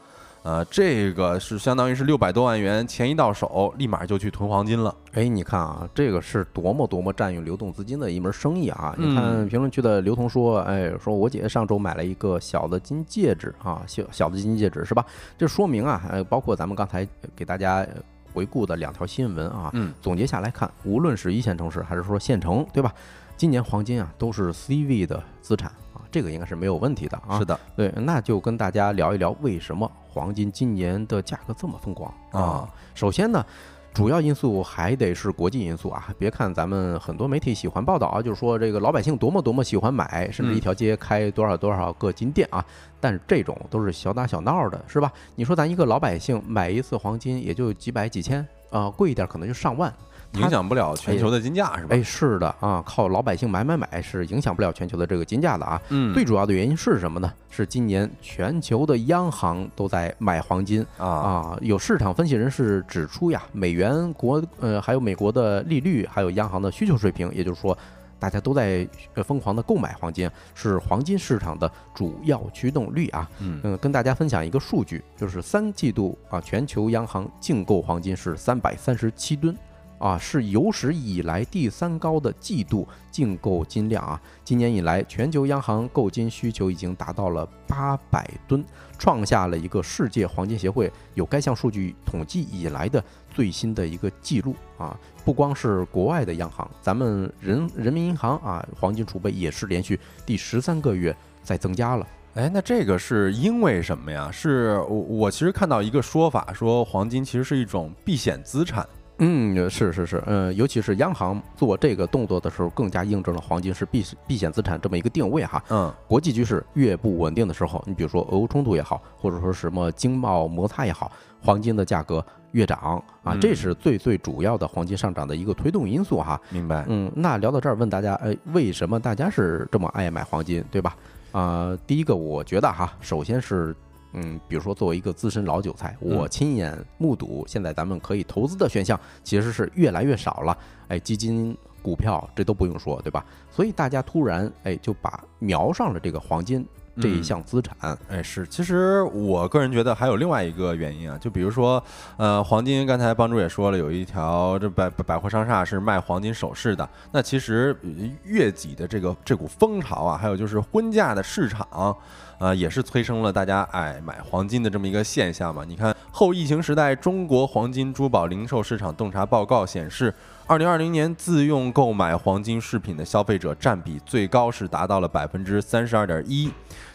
呃，这个是相当于是六百多万元，钱一到手，立马就去囤黄金了。哎，你看啊，这个是多么多么占用流动资金的一门生意啊！你看嗯评论区的刘同说，哎，说我姐姐上周买了一个小的金戒指啊，小小的金戒指是吧？这说明啊，呃，包括咱们刚才给大家呃回顾的两条新闻啊，嗯，总结下来看，无论是一线城市还是说县城，对吧？今年黄金啊都是 C 位的资产啊，这个应该是没有问题的啊。是的，对，那就跟大家聊一聊为什么黄金今年的价格这么疯狂啊。首先呢，主要因素还得是国际因素啊！别看咱们很多媒体喜欢报道啊，就是说这个老百姓多么多么喜欢买，甚至一条街开多少多少个金店啊，但是这种都是小打小闹的，是吧？你说咱一个老百姓买一次黄金也就几百几千啊，贵一点可能就上万。影响不了全球的金价是吧？哎，是的啊，靠老百姓买买买是影响不了全球的这个金价的啊。嗯，最主要的原因是什么呢？是今年全球的央行都在买黄金啊啊。有市场分析人士指出呀，美元国呃还有美国的利率，还有央行的需求水平，也就是说，大家都在疯狂的购买黄金，是黄金市场的主要驱动力啊。嗯，跟大家分享一个数据，就是三季度啊，全球央行净购黄金是三百三十七吨。啊，是有史以来第三高的季度净购金量啊！今年以来，全球央行购金需求已经达到了八百吨，创下了一个世界黄金协会有该项数据统计以来的最新的一个记录啊！不光是国外的央行，咱们人人民银行啊，黄金储备也是连续第十三个月在增加了。哎，那这个是因为什么呀？是我我其实看到一个说法，说黄金其实是一种避险资产。嗯，是是是，嗯，尤其是央行做这个动作的时候，更加印证了黄金是避避险资产这么一个定位哈。嗯，国际局势越不稳定的时候，你比如说俄乌冲突也好，或者说什么经贸摩擦也好，黄金的价格越涨啊，这是最最主要的黄金上涨的一个推动因素哈。明白。嗯，那聊到这儿，问大家，哎，为什么大家是这么爱买黄金，对吧？啊，第一个，我觉得哈，首先是。嗯，比如说作为一个资深老韭菜，我亲眼目睹，现在咱们可以投资的选项其实是越来越少了。哎，基金、股票这都不用说，对吧？所以大家突然哎就把瞄上了这个黄金这一项资产。哎，是。其实我个人觉得还有另外一个原因啊，就比如说，呃，黄金，刚才帮主也说了，有一条这百百货商厦是卖黄金首饰的。那其实月季的这个这股风潮啊，还有就是婚嫁的市场。啊，也是催生了大家爱买黄金的这么一个现象嘛？你看，后疫情时代中国黄金珠宝零售市场洞察报告显示，二零二零年自用购买黄金饰品的消费者占比最高是达到了百分之三十二点一。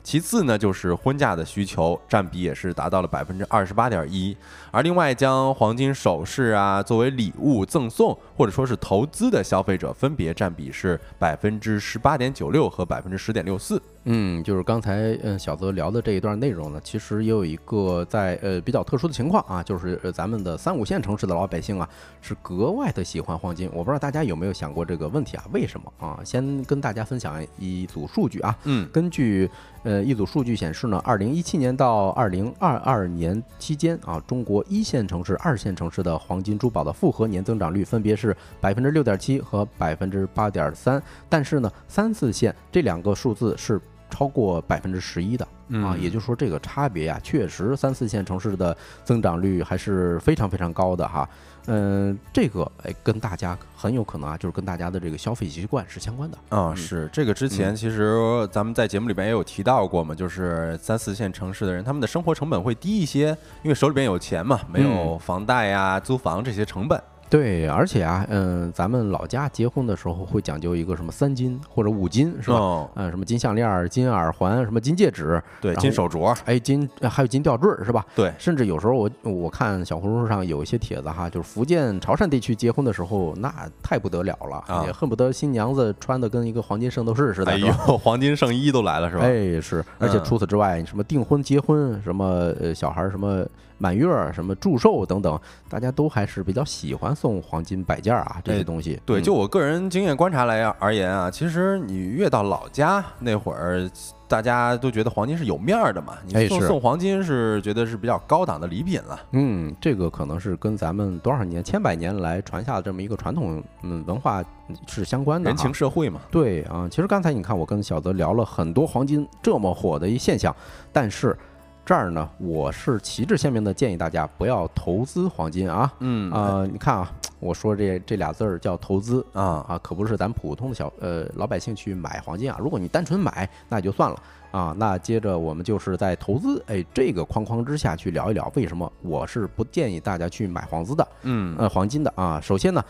其次呢，就是婚嫁的需求占比也是达到了百分之二十八点一，而另外将黄金首饰啊作为礼物赠送或者说是投资的消费者，分别占比是百分之十八点九六和百分之十点六四。嗯，就是刚才嗯小泽聊的这一段内容呢，其实也有一个在呃比较特殊的情况啊，就是呃咱们的三五线城市的老百姓啊是格外的喜欢黄金。我不知道大家有没有想过这个问题啊？为什么啊？先跟大家分享一组数据啊，嗯，根据。呃，一组数据显示呢，二零一七年到二零二二年期间啊，中国一线城市、二线城市的黄金珠宝的复合年增长率分别是百分之六点七和百分之八点三，但是呢，三四线这两个数字是超过百分之十一的啊，也就是说这个差别呀，确实三四线城市的增长率还是非常非常高的哈。嗯，这个哎，跟大家很有可能啊，就是跟大家的这个消费习惯是相关的啊。是这个之前其实咱们在节目里边也有提到过嘛，就是三四线城市的人，他们的生活成本会低一些，因为手里边有钱嘛，没有房贷呀、租房这些成本。对，而且啊，嗯，咱们老家结婚的时候会讲究一个什么三金或者五金，是吧？嗯，什么金项链、金耳环、什么金戒指，对，金手镯，哎，金还有金吊坠，是吧？对，甚至有时候我我看小红书上有一些帖子哈，就是福建潮汕地区结婚的时候，那太不得了了，也恨不得新娘子穿的跟一个黄金圣斗士似的，哎呦，黄金圣衣都来了，是吧？哎，是，而且除此之外，什么订婚、结婚，什么呃小孩什么。满月什么祝寿等等，大家都还是比较喜欢送黄金摆件啊，这些东西。对，就我个人经验观察来而言啊，其实你越到老家那会儿，大家都觉得黄金是有面儿的嘛。你送送黄金是觉得是比较高档的礼品了。嗯，这个可能是跟咱们多少年、千百年来传下的这么一个传统嗯文化是相关的。人情社会嘛。对啊，其实刚才你看我跟小泽聊了很多黄金这么火的一现象，但是。这儿呢，我是旗帜鲜明的建议大家不要投资黄金啊。嗯啊，你看啊，我说这这俩字儿叫投资啊啊，可不是咱普通的小呃老百姓去买黄金啊。如果你单纯买，那也就算了啊。那接着我们就是在投资哎这个框框之下去聊一聊，为什么我是不建议大家去买黄资的？嗯呃，黄金的啊。首先呢。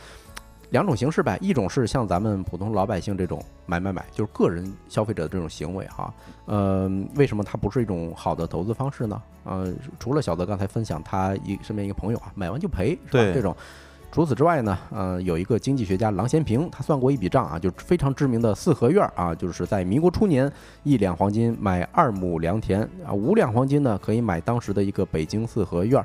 两种形式呗，一种是像咱们普通老百姓这种买买买，就是个人消费者的这种行为哈。呃，为什么它不是一种好的投资方式呢？呃，除了小泽刚才分享他一身边一个朋友啊，买完就赔，是吧？这种除此之外呢，呃，有一个经济学家郎咸平，他算过一笔账啊，就是非常知名的四合院啊，就是在民国初年，一两黄金买二亩良田啊，五两黄金呢可以买当时的一个北京四合院。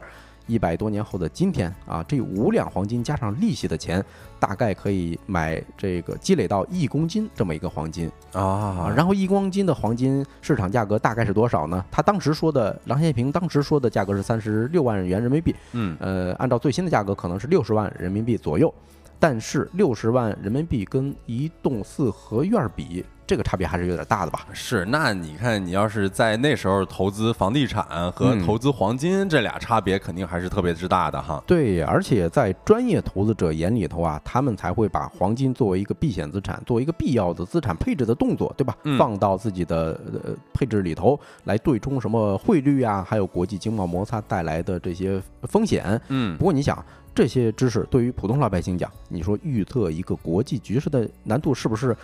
一百多年后的今天啊，这五两黄金加上利息的钱，大概可以买这个积累到一公斤这么一个黄金啊。然后一公斤的黄金市场价格大概是多少呢？他当时说的，郎咸平当时说的价格是三十六万元人民币。嗯，呃，按照最新的价格可能是六十万人民币左右。但是六十万人民币跟一栋四合院比。这个差别还是有点大的吧？是，那你看，你要是在那时候投资房地产和投资黄金，这俩差别肯定还是特别之大的哈。对，而且在专业投资者眼里头啊，他们才会把黄金作为一个避险资产，作为一个必要的资产配置的动作，对吧？放到自己的呃配置里头来对冲什么汇率啊，还有国际经贸摩擦带来的这些风险。嗯，不过你想，这些知识对于普通老百姓讲，你说预测一个国际局势的难度是不是？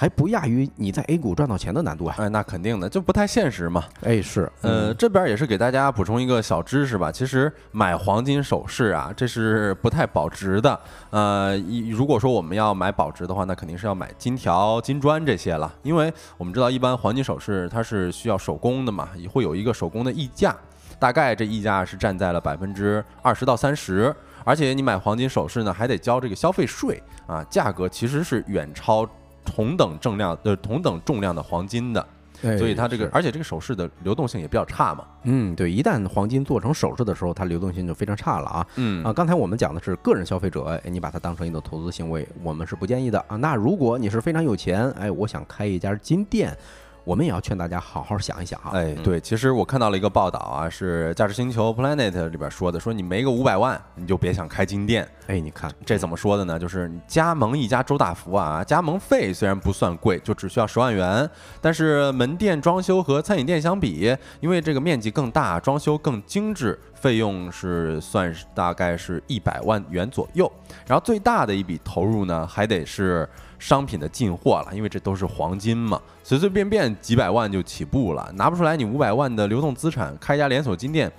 还不亚于你在 A 股赚到钱的难度啊！哎，那肯定的，就不太现实嘛。哎，是，呃，这边也是给大家补充一个小知识吧。其实买黄金首饰啊，这是不太保值的。呃，如果说我们要买保值的话，那肯定是要买金条、金砖这些了。因为我们知道，一般黄金首饰它是需要手工的嘛，也会有一个手工的溢价，大概这溢价是占在了百分之二十到三十。而且你买黄金首饰呢，还得交这个消费税啊，价格其实是远超。同等重量的同等重量的黄金的，所以它这个，而且这个首饰的流动性也比较差嘛。嗯，对，一旦黄金做成首饰的时候，它流动性就非常差了啊。嗯啊，刚才我们讲的是个人消费者，哎，你把它当成一种投资行为，我们是不建议的啊。那如果你是非常有钱，哎，我想开一家金店。我们也要劝大家好好想一想啊！哎，对，其实我看到了一个报道啊，是价值星球 Planet 里边说的，说你没个五百万，你就别想开金店。哎，你看这怎么说的呢？就是你加盟一家周大福啊，加盟费虽然不算贵，就只需要十万元，但是门店装修和餐饮店相比，因为这个面积更大，装修更精致，费用是算是大概是一百万元左右。然后最大的一笔投入呢，还得是。商品的进货了，因为这都是黄金嘛，随随便便几百万就起步了，拿不出来你五百万的流动资产开一家连锁金店，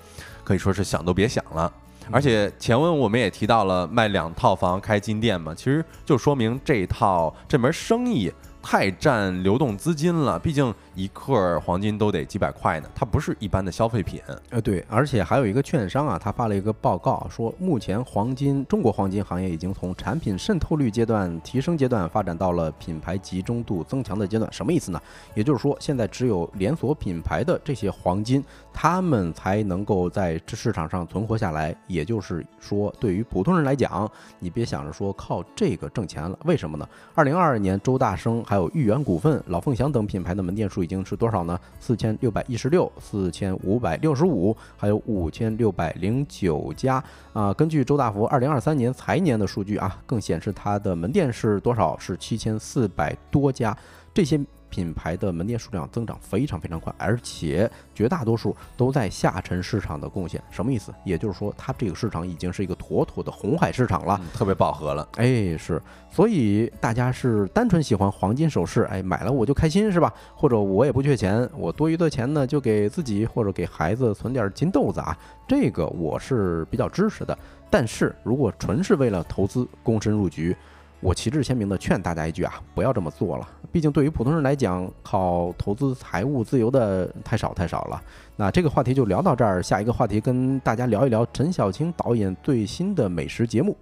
可以说是想都别想了。而且前文我们也提到了卖两套房开金店嘛，其实就说明这套这门生意。太占流动资金了，毕竟一克黄金都得几百块呢，它不是一般的消费品。呃，对，而且还有一个券商啊，他发了一个报告说，目前黄金中国黄金行业已经从产品渗透率阶段提升阶段发展到了品牌集中度增强的阶段。什么意思呢？也就是说，现在只有连锁品牌的这些黄金，他们才能够在这市场上存活下来。也就是说，对于普通人来讲，你别想着说靠这个挣钱了。为什么呢？二零二二年，周大生。还有豫园股份、老凤祥等品牌的门店数已经是多少呢？四千六百一十六、四千五百六十五，还有五千六百零九家啊。根据周大福二零二三年财年的数据啊，更显示它的门店是多少？是七千四百多家。这些。品牌的门店数量增长非常非常快，而且绝大多数都在下沉市场的贡献。什么意思？也就是说，它这个市场已经是一个妥妥的红海市场了，特别饱和了。哎，是，所以大家是单纯喜欢黄金首饰，哎，买了我就开心，是吧？或者我也不缺钱，我多余的钱呢，就给自己或者给孩子存点金豆子啊，这个我是比较支持的。但是如果纯是为了投资，躬身入局。我旗帜鲜明的劝大家一句啊，不要这么做了。毕竟对于普通人来讲，靠投资财务自由的太少太少了。那这个话题就聊到这儿，下一个话题跟大家聊一聊陈小青导演最新的美食节目。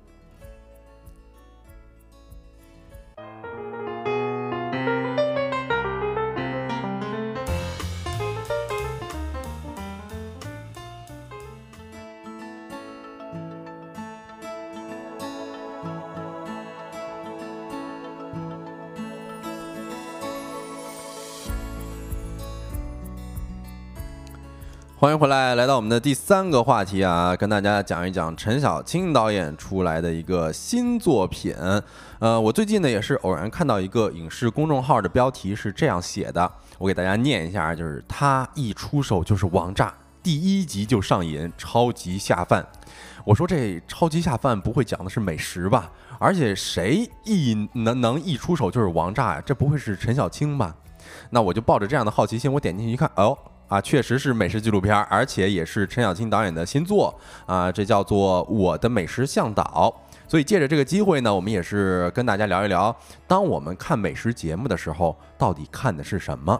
欢迎回来，来到我们的第三个话题啊，跟大家讲一讲陈小青导演出来的一个新作品。呃，我最近呢也是偶然看到一个影视公众号的标题是这样写的，我给大家念一下，就是他一出手就是王炸，第一集就上瘾，超级下饭。我说这超级下饭不会讲的是美食吧？而且谁一能能一出手就是王炸呀？这不会是陈小青吧？那我就抱着这样的好奇心，我点进去一看，哦。啊，确实是美食纪录片，而且也是陈小青导演的新作啊，这叫做《我的美食向导》。所以借着这个机会呢，我们也是跟大家聊一聊，当我们看美食节目的时候，到底看的是什么？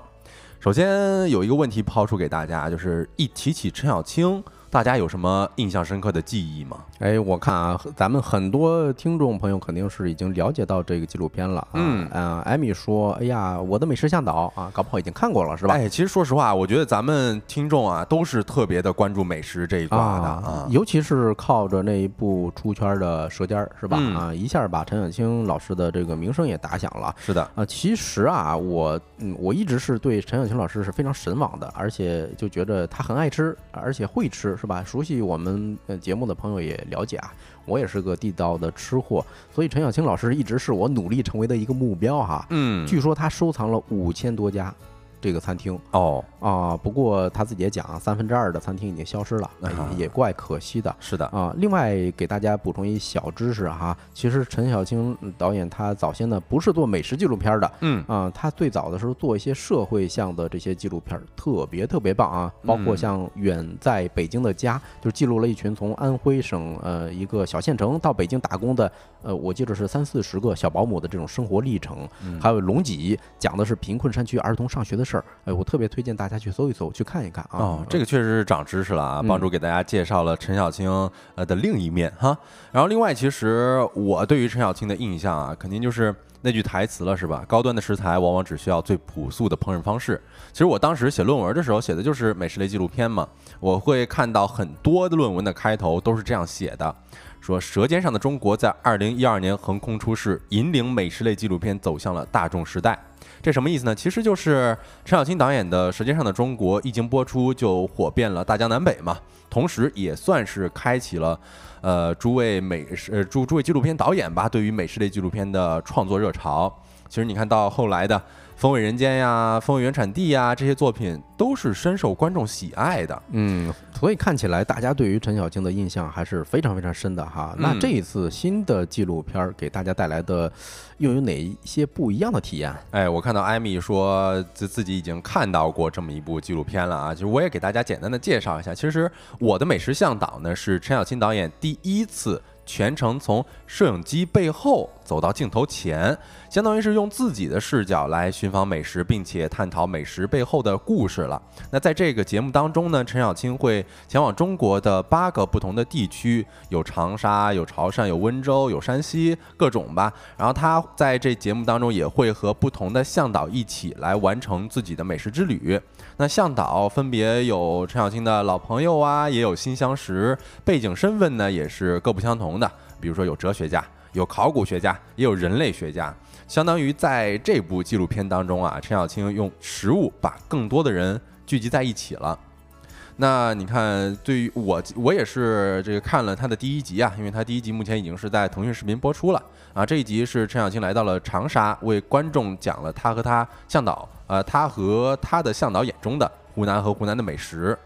首先有一个问题抛出给大家，就是一提起陈小青。大家有什么印象深刻的记忆吗？哎，我看啊，咱们很多听众朋友肯定是已经了解到这个纪录片了。嗯啊，艾米说：“哎呀，我的美食向导啊，搞不好已经看过了，是吧？”哎，其实说实话，我觉得咱们听众啊，都是特别的关注美食这一块的啊，尤其是靠着那一部出圈的《舌尖》，是吧？啊，一下把陈小青老师的这个名声也打响了。是的啊，其实啊，我嗯，我一直是对陈小青老师是非常神往的，而且就觉得他很爱吃，而且会吃。是吧？熟悉我们呃节目的朋友也了解啊，我也是个地道的吃货，所以陈小青老师一直是我努力成为的一个目标哈。嗯，据说他收藏了五千多家。这个餐厅。哦。啊，不过他自己也讲，三分之二的餐厅已经消失了，也怪可惜的。是的。啊，另外给大家补充一小知识哈，其实陈小青导演他早先呢不是做美食纪录片的，嗯。啊，他最早的时候做一些社会向的这些纪录片，特别特别棒啊，包括像《远在北京的家》，就记录了一群从安徽省呃一个小县城到北京打工的，呃，我记得是三四十个小保姆的这种生活历程，还有《龙脊》，讲的是贫困山区儿童上学的。事儿，哎，我特别推荐大家去搜一搜，去看一看啊。哦，这个确实是长知识了啊，帮助给大家介绍了陈小青呃的另一面哈。然后另外，其实我对于陈小青的印象啊，肯定就是那句台词了，是吧？高端的食材往往只需要最朴素的烹饪方式。其实我当时写论文的时候写的就是美食类纪录片嘛，我会看到很多的论文的开头都是这样写的，说《舌尖上的中国》在二零一二年横空出世，引领美食类纪录片走向了大众时代。这什么意思呢？其实就是陈小青导演的《舌尖上的中国》一经播出就火遍了大江南北嘛，同时也算是开启了，呃，诸位美食呃诸诸位纪录片导演吧，对于美食类纪录片的创作热潮。其实你看到后来的。风味人间呀，风味原产地呀，这些作品都是深受观众喜爱的。嗯，所以看起来大家对于陈小青的印象还是非常非常深的哈。那这一次新的纪录片给大家带来的又有哪一些不一样的体验？哎，我看到艾米说自自己已经看到过这么一部纪录片了啊，其实我也给大家简单的介绍一下。其实我的美食向导呢是陈小青导演第一次。全程从摄影机背后走到镜头前，相当于是用自己的视角来寻访美食，并且探讨美食背后的故事了。那在这个节目当中呢，陈小青会前往中国的八个不同的地区，有长沙、有潮汕、有温州、有山西，各种吧。然后他在这节目当中也会和不同的向导一起来完成自己的美食之旅。那向导分别有陈小青的老朋友啊，也有新相识，背景身份呢也是各不相同。的，比如说有哲学家，有考古学家，也有人类学家，相当于在这部纪录片当中啊，陈小青用食物把更多的人聚集在一起了。那你看，对于我，我也是这个看了他的第一集啊，因为他第一集目前已经是在腾讯视频播出了啊。这一集是陈小青来到了长沙，为观众讲了他和他向导，呃，他和他的向导眼中的湖南和湖南的美食。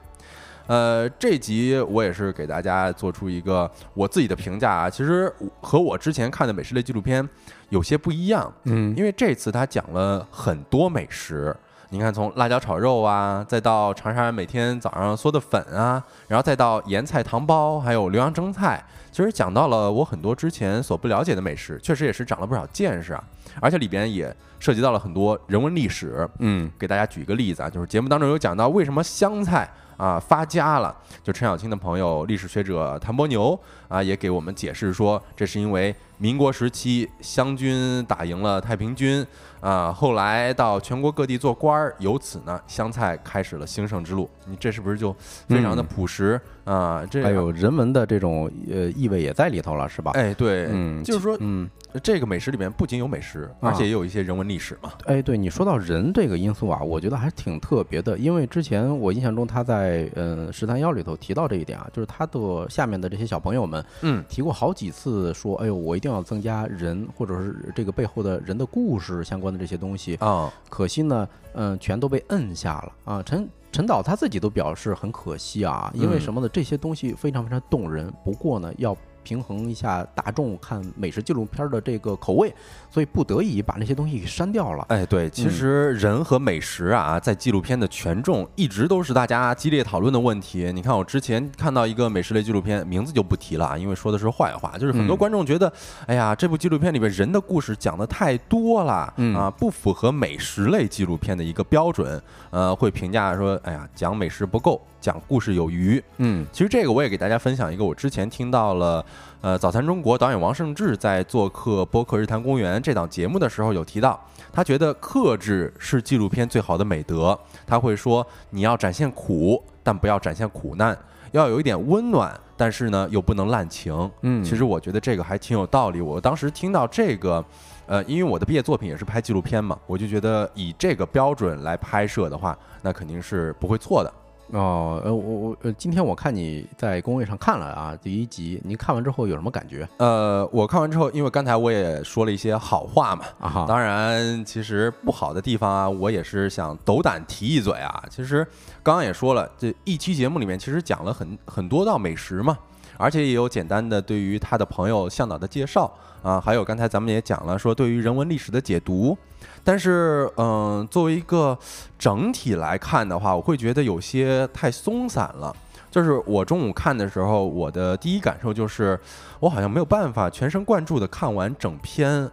呃，这集我也是给大家做出一个我自己的评价啊，其实和我之前看的美食类纪录片有些不一样，嗯，因为这次他讲了很多美食，你看从辣椒炒肉啊，再到长沙人每天早上嗦的粉啊，然后再到盐菜糖包，还有浏阳蒸菜，其实讲到了我很多之前所不了解的美食，确实也是长了不少见识啊，而且里边也涉及到了很多人文历史，嗯，给大家举一个例子啊，就是节目当中有讲到为什么湘菜。啊，发家了！就陈小青的朋友，历史学者谭伯牛啊，也给我们解释说，这是因为民国时期湘军打赢了太平军啊，后来到全国各地做官儿，由此呢，湘菜开始了兴盛之路。你这是不是就非常的朴实啊？这还有人文的这种呃意味也在里头了，是吧？哎，对，嗯，就是说，嗯。这个美食里面不仅有美食，而且也有一些人文历史嘛。哎，对你说到人这个因素啊，我觉得还是挺特别的。因为之前我印象中他在嗯《十三幺》里头提到这一点啊，就是他的下面的这些小朋友们，嗯，提过好几次说，哎呦，我一定要增加人或者是这个背后的人的故事相关的这些东西啊。可惜呢，嗯，全都被摁下了啊。陈陈导他自己都表示很可惜啊，因为什么呢？这些东西非常非常动人，不过呢，要。平衡一下大众看美食纪录片的这个口味，所以不得已把那些东西给删掉了。哎，对，其实人和美食啊，在纪录片的权重一直都是大家激烈讨论的问题。你看，我之前看到一个美食类纪录片，名字就不提了啊，因为说的是坏话，就是很多观众觉得，哎呀，这部纪录片里面人的故事讲的太多了啊，不符合美食类纪录片的一个标准，呃，会评价说，哎呀，讲美食不够。讲故事有余，嗯，其实这个我也给大家分享一个，我之前听到了，呃，早餐中国导演王胜志在做客播客日坛公园这档节目的时候有提到，他觉得克制是纪录片最好的美德。他会说，你要展现苦，但不要展现苦难，要有一点温暖，但是呢又不能滥情。嗯，其实我觉得这个还挺有道理。我当时听到这个，呃，因为我的毕业作品也是拍纪录片嘛，我就觉得以这个标准来拍摄的话，那肯定是不会错的。哦，呃，我我呃，今天我看你在工位上看了啊，第一集，您看完之后有什么感觉？呃，我看完之后，因为刚才我也说了一些好话嘛，啊，当然，其实不好的地方啊，我也是想斗胆提一嘴啊。其实刚刚也说了，这一期节目里面其实讲了很很多道美食嘛，而且也有简单的对于他的朋友向导的介绍啊，还有刚才咱们也讲了说对于人文历史的解读。但是，嗯，作为一个整体来看的话，我会觉得有些太松散了。就是我中午看的时候，我的第一感受就是，我好像没有办法全神贯注的看完整篇。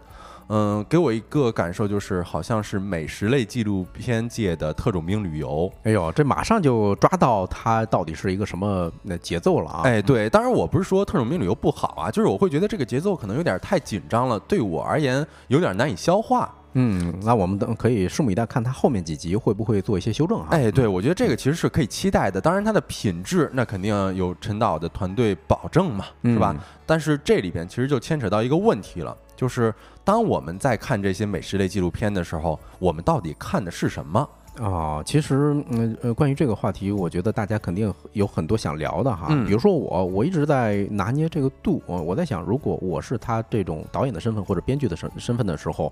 嗯，给我一个感受就是，好像是美食类纪录片界的特种兵旅游。哎呦，这马上就抓到它到底是一个什么那节奏了啊！哎，对，当然我不是说特种兵旅游不好啊，就是我会觉得这个节奏可能有点太紧张了，对我而言有点难以消化。嗯，那我们等可以拭目以待，看他后面几集会不会做一些修正啊？哎，对，我觉得这个其实是可以期待的。当然，它的品质那肯定有陈导的团队保证嘛，是吧？但是这里边其实就牵扯到一个问题了，就是当我们在看这些美食类纪录片的时候，我们到底看的是什么？啊，其实，嗯呃，关于这个话题，我觉得大家肯定有很多想聊的哈。比如说我，我一直在拿捏这个度。我我在想，如果我是他这种导演的身份或者编剧的身身份的时候，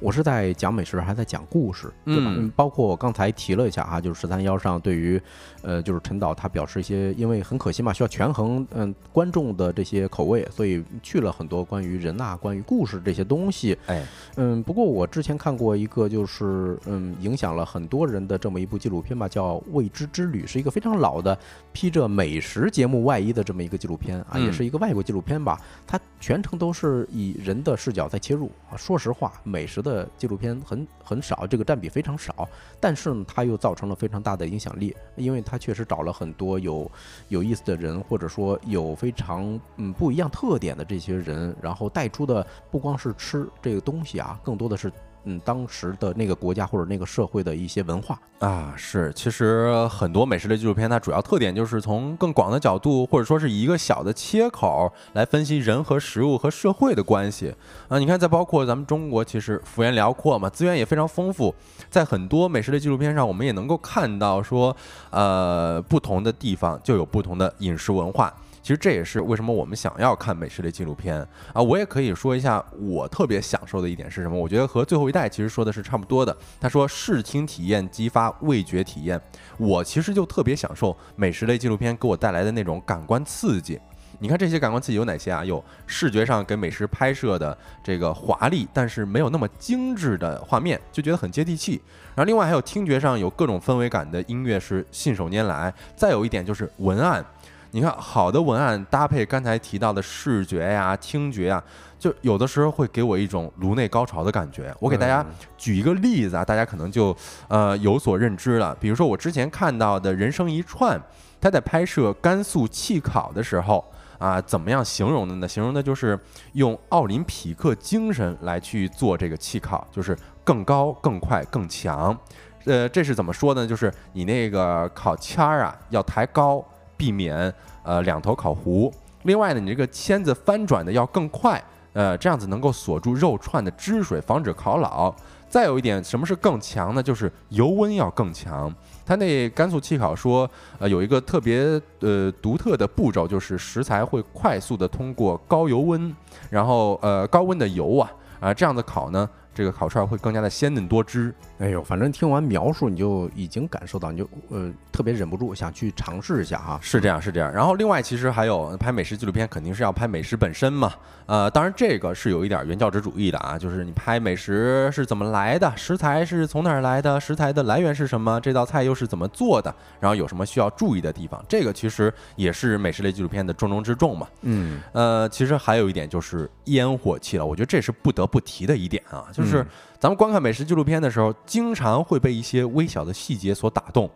我是在讲美食，还是在讲故事，对吧？包括我刚才提了一下哈，就是十三幺上对于，呃，就是陈导他表示一些，因为很可惜嘛，需要权衡嗯观众的这些口味，所以去了很多关于人呐、关于故事这些东西。哎，嗯，不过我之前看过一个，就是嗯，影响了很多。人的这么一部纪录片吧，叫《未知之旅》，是一个非常老的披着美食节目外衣的这么一个纪录片啊，也是一个外国纪录片吧。它全程都是以人的视角在切入啊。说实话，美食的纪录片很很少，这个占比非常少。但是呢，它又造成了非常大的影响力，因为它确实找了很多有有意思的人，或者说有非常嗯不一样特点的这些人，然后带出的不光是吃这个东西啊，更多的是。嗯，当时的那个国家或者那个社会的一些文化啊，是，其实很多美食类纪录片，它主要特点就是从更广的角度，或者说是一个小的切口来分析人和食物和社会的关系啊。你看，再包括咱们中国，其实幅员辽阔嘛，资源也非常丰富，在很多美食类纪录片上，我们也能够看到说，呃，不同的地方就有不同的饮食文化。其实这也是为什么我们想要看美食类纪录片啊！我也可以说一下我特别享受的一点是什么？我觉得和最后一代其实说的是差不多的。他说视听体验激发味觉体验，我其实就特别享受美食类纪录片给我带来的那种感官刺激。你看这些感官刺激有哪些啊？有视觉上给美食拍摄的这个华丽，但是没有那么精致的画面，就觉得很接地气。然后另外还有听觉上有各种氛围感的音乐是信手拈来。再有一点就是文案。你看，好的文案搭配刚才提到的视觉呀、听觉呀，就有的时候会给我一种颅内高潮的感觉。我给大家举一个例子啊，大家可能就呃有所认知了。比如说我之前看到的人生一串，他在拍摄甘肃气考的时候啊，怎么样形容的呢？形容的就是用奥林匹克精神来去做这个气考，就是更高、更快、更强。呃，这是怎么说呢？就是你那个考签儿啊，要抬高。避免呃两头烤糊。另外呢，你这个签子翻转的要更快，呃，这样子能够锁住肉串的汁水，防止烤老。再有一点，什么是更强呢？就是油温要更强。它那甘肃气烤说，呃，有一个特别呃独特的步骤，就是食材会快速的通过高油温，然后呃高温的油啊啊这样子烤呢，这个烤串会更加的鲜嫩多汁。哎呦，反正听完描述，你就已经感受到，你就呃特别忍不住想去尝试一下哈。是这样，是这样。然后另外，其实还有拍美食纪录片，肯定是要拍美食本身嘛。呃，当然这个是有一点原教旨主义的啊，就是你拍美食是怎么来的，食材是从哪儿来的，食材的来源是什么，这道菜又是怎么做的，然后有什么需要注意的地方，这个其实也是美食类纪录片的重中之重嘛。嗯，呃，其实还有一点就是烟火气了，我觉得这是不得不提的一点啊，就是咱们观看美食纪录片的时候，经常会被一些微小的细节所打动，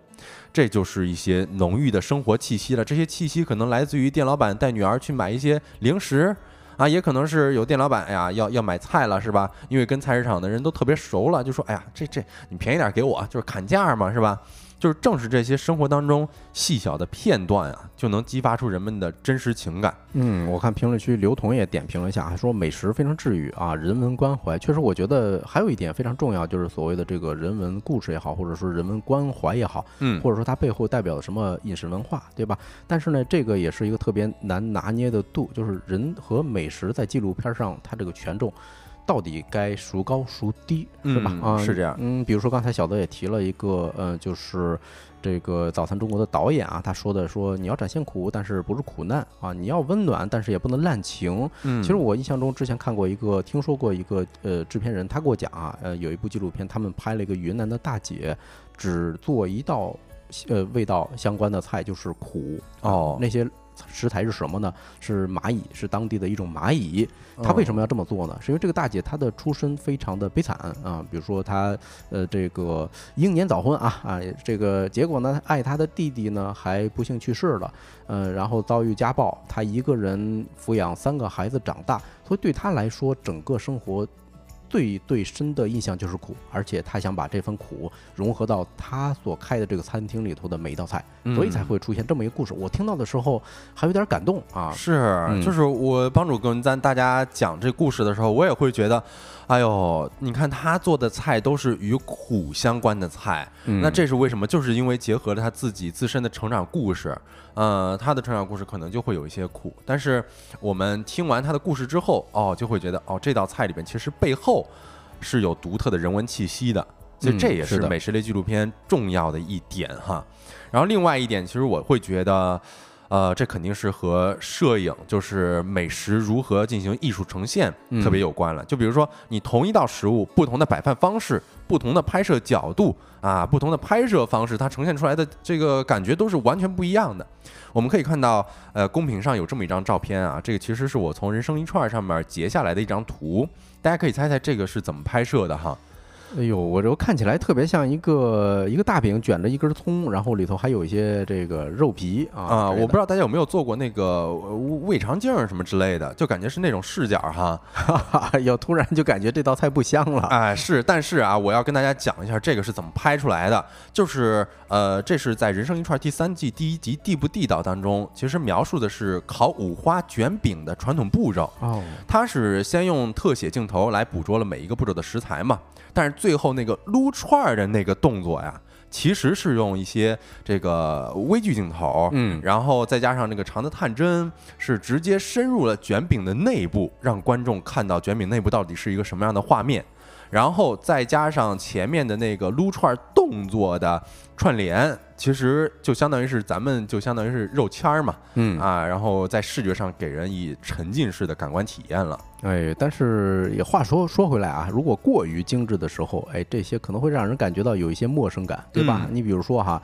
这就是一些浓郁的生活气息了。这些气息可能来自于店老板带女儿去买一些零食。啊，也可能是有店老板，哎呀，要要买菜了，是吧？因为跟菜市场的人都特别熟了，就说，哎呀，这这你便宜点给我，就是砍价嘛，是吧？就是正是这些生活当中细小的片段啊，就能激发出人们的真实情感。嗯，我看评论区刘同也点评了一下，还说美食非常治愈啊，人文关怀。确实，我觉得还有一点非常重要，就是所谓的这个人文故事也好，或者说人文关怀也好，嗯，或者说它背后代表的什么饮食文化，对吧？但是呢，这个也是一个特别难拿捏的度，就是人和美食在纪录片上它这个权重。到底该孰高孰低，是吧？啊，是这样。嗯，比如说刚才小德也提了一个，呃，就是这个早餐中国的导演啊，他说的说你要展现苦，但是不是苦难啊？你要温暖，但是也不能滥情。嗯，其实我印象中之前看过一个，听说过一个呃制片人，他给我讲啊，呃，有一部纪录片，他们拍了一个云南的大姐，只做一道呃味道相关的菜，就是苦哦，那些。食材是什么呢？是蚂蚁，是当地的一种蚂蚁。他为什么要这么做呢？是因为这个大姐她的出身非常的悲惨啊，比如说她呃这个英年早婚啊啊，这个结果呢，爱她的弟弟呢还不幸去世了，呃，然后遭遇家暴，她一个人抚养三个孩子长大，所以对她来说，整个生活。最最深的印象就是苦，而且他想把这份苦融合到他所开的这个餐厅里头的每一道菜，所以才会出现这么一个故事。我听到的时候还有点感动啊！是，就是我帮主跟咱大家讲这故事的时候，我也会觉得，哎呦，你看他做的菜都是与苦相关的菜，那这是为什么？就是因为结合了他自己自身的成长故事。呃，他的成长故事可能就会有一些苦，但是我们听完他的故事之后，哦，就会觉得，哦，这道菜里边其实背后是有独特的人文气息的，所以这也是美食类纪录片重要的一点哈。然后另外一点，其实我会觉得。呃，这肯定是和摄影，就是美食如何进行艺术呈现特别有关了。就比如说，你同一道食物，不同的摆放方式，不同的拍摄角度啊，不同的拍摄方式，它呈现出来的这个感觉都是完全不一样的。我们可以看到，呃，公屏上有这么一张照片啊，这个其实是我从人生一串上面截下来的一张图，大家可以猜猜这个是怎么拍摄的哈。哎呦，我这看起来特别像一个一个大饼卷着一根葱，然后里头还有一些这个肉皮啊啊！我不知道大家有没有做过那个胃肠镜什么之类的，就感觉是那种视角哈。有突然就感觉这道菜不香了。哎，是，但是啊，我要跟大家讲一下这个是怎么拍出来的。就是呃，这是在《人生一串》第三季第一集地不地道当中，其实描述的是烤五花卷饼的传统步骤。哦，它是先用特写镜头来捕捉了每一个步骤的食材嘛。但是最后那个撸串儿的那个动作呀，其实是用一些这个微距镜头，嗯，然后再加上那个长的探针，是直接深入了卷饼的内部，让观众看到卷饼内部到底是一个什么样的画面。然后再加上前面的那个撸串动作的串联，其实就相当于是咱们就相当于是肉签儿嘛，嗯啊，然后在视觉上给人以沉浸式的感官体验了。哎，但是也话说说回来啊，如果过于精致的时候，哎，这些可能会让人感觉到有一些陌生感，对吧？你比如说哈。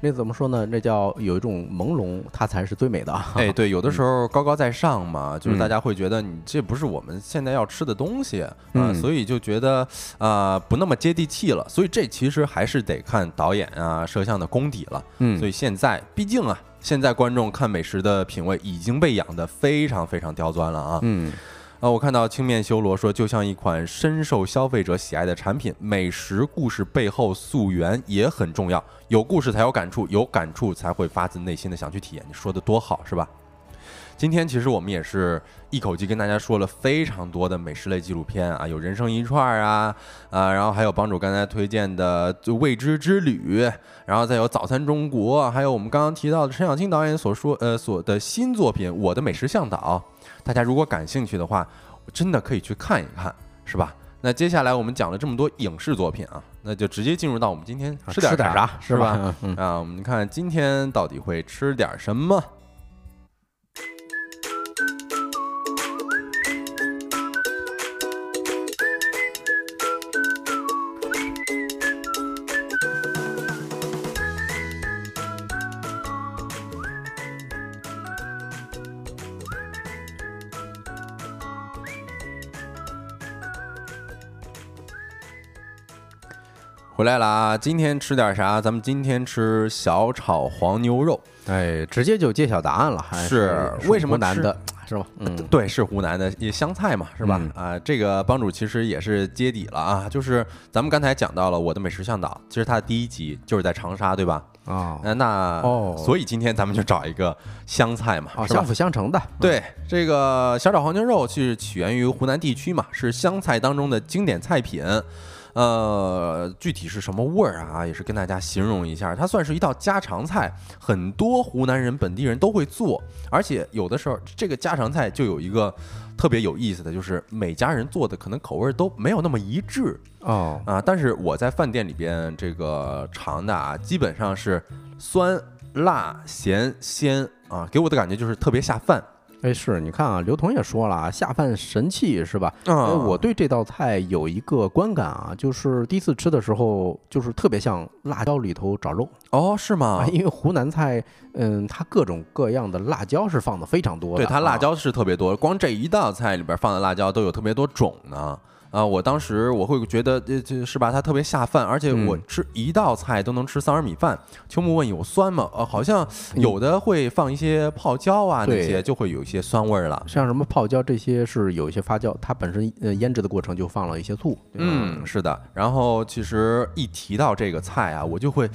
那怎么说呢？那叫有一种朦胧，它才是最美的。哎，对，有的时候高高在上嘛，就是大家会觉得你这不是我们现在要吃的东西啊，所以就觉得啊不那么接地气了。所以这其实还是得看导演啊、摄像的功底了。嗯，所以现在毕竟啊，现在观众看美食的品味已经被养得非常非常刁钻了啊。嗯。呃，我看到青面修罗说，就像一款深受消费者喜爱的产品，美食故事背后溯源也很重要，有故事才有感触，有感触才会发自内心的想去体验。你说的多好，是吧？今天其实我们也是一口气跟大家说了非常多的美食类纪录片啊，有人生一串啊，啊，然后还有帮主刚才推荐的《未知之旅》，然后再有早餐中国，还有我们刚刚提到的陈小青导演所说呃所的新作品《我的美食向导》。大家如果感兴趣的话，真的可以去看一看，是吧？那接下来我们讲了这么多影视作品啊，那就直接进入到我们今天吃点点啥是吧？啊，我们看今天到底会吃点什么。回来了啊！今天吃点啥？咱们今天吃小炒黄牛肉。哎，直接就揭晓答案了。是为什么难的？是吧？嗯，对，是湖南的也香菜嘛，是吧？啊，这个帮主其实也是揭底了啊，就是咱们刚才讲到了我的美食向导，其实它的第一集就是在长沙，对吧？啊，那哦，所以今天咱们就找一个湘菜嘛，相辅相成的。对，这个小炒黄牛肉是起源于湖南地区嘛，是湘菜当中的经典菜品。呃，具体是什么味儿啊？也是跟大家形容一下，它算是一道家常菜，很多湖南人本地人都会做，而且有的时候这个家常菜就有一个特别有意思的就是每家人做的可能口味都没有那么一致哦啊，但是我在饭店里边这个尝的啊，基本上是酸辣咸鲜啊，给我的感觉就是特别下饭。哎，是你看啊，刘同也说了啊，下饭神器是吧？嗯，我对这道菜有一个观感啊，就是第一次吃的时候，就是特别像辣椒里头找肉哦，是吗？因为湖南菜，嗯，它各种各样的辣椒是放的非常多的，对，它辣椒是特别多，光这一道菜里边放的辣椒都有特别多种呢。啊，我当时我会觉得，这这是吧？它特别下饭，而且我吃一道菜都能吃三碗米饭。秋木问有酸吗？呃，好像有的会放一些泡椒啊，那些就会有一些酸味了。像什么泡椒这些是有一些发酵，它本身呃腌制的过程就放了一些醋。嗯，是的。然后其实一提到这个菜啊，我就会，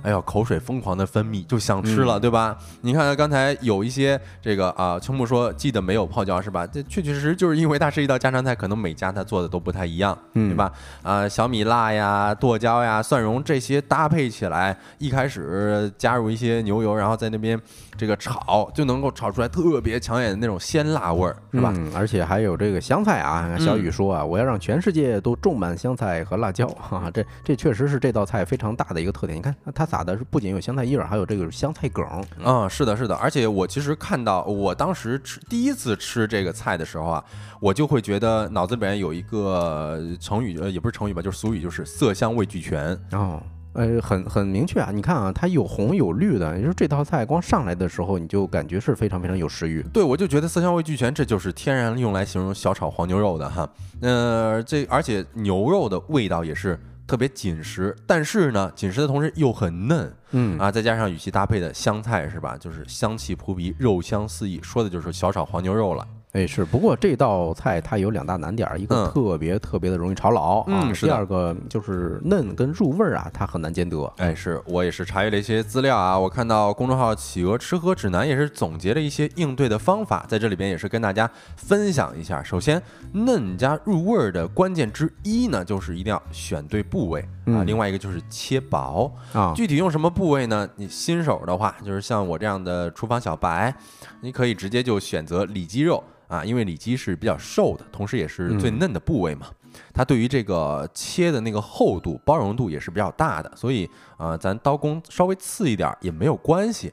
哎呦，口水疯狂的分泌，就想吃了，对吧？你看刚才有一些这个啊，秋木说记得没有泡椒是吧？这确确实实就是因为它是一道家常菜，可能每家他做的都。不太一样，对吧？啊，小米辣呀、剁椒呀、蒜蓉这些搭配起来，一开始加入一些牛油，然后在那边这个炒，就能够炒出来特别抢眼的那种鲜辣味儿，是吧？而且还有这个香菜啊，小雨说啊，我要让全世界都种满香菜和辣椒啊，这这确实是这道菜非常大的一个特点。你看它撒的是不仅有香菜叶儿，还有这个香菜梗啊，是的，是的。而且我其实看到，我当时吃第一次吃这个菜的时候啊，我就会觉得脑子里面有一个。呃，成语呃也不是成语吧，就是俗语，就是色香味俱全哦，呃，很很明确啊。你看啊，它有红有绿的，也就是这道菜光上来的时候，你就感觉是非常非常有食欲。对，我就觉得色香味俱全，这就是天然用来形容小炒黄牛肉的哈。呃，这而且牛肉的味道也是特别紧实，但是呢，紧实的同时又很嫩，嗯啊，再加上与其搭配的香菜是吧，就是香气扑鼻，肉香四溢，说的就是小炒黄牛肉了。哎，是，不过这道菜它有两大难点儿，一个特别特别的容易炒老啊，第二个就是嫩跟入味儿啊，它很难兼得。哎，是我也是查阅了一些资料啊，我看到公众号“企鹅吃喝指南”也是总结了一些应对的方法，在这里边也是跟大家分享一下。首先，嫩加入味儿的关键之一呢，就是一定要选对部位啊，另外一个就是切薄啊。具体用什么部位呢？你新手的话，就是像我这样的厨房小白，你可以直接就选择里脊肉。啊，因为里脊是比较瘦的，同时也是最嫩的部位嘛，它对于这个切的那个厚度、包容度也是比较大的，所以啊，咱刀工稍微次一点也没有关系。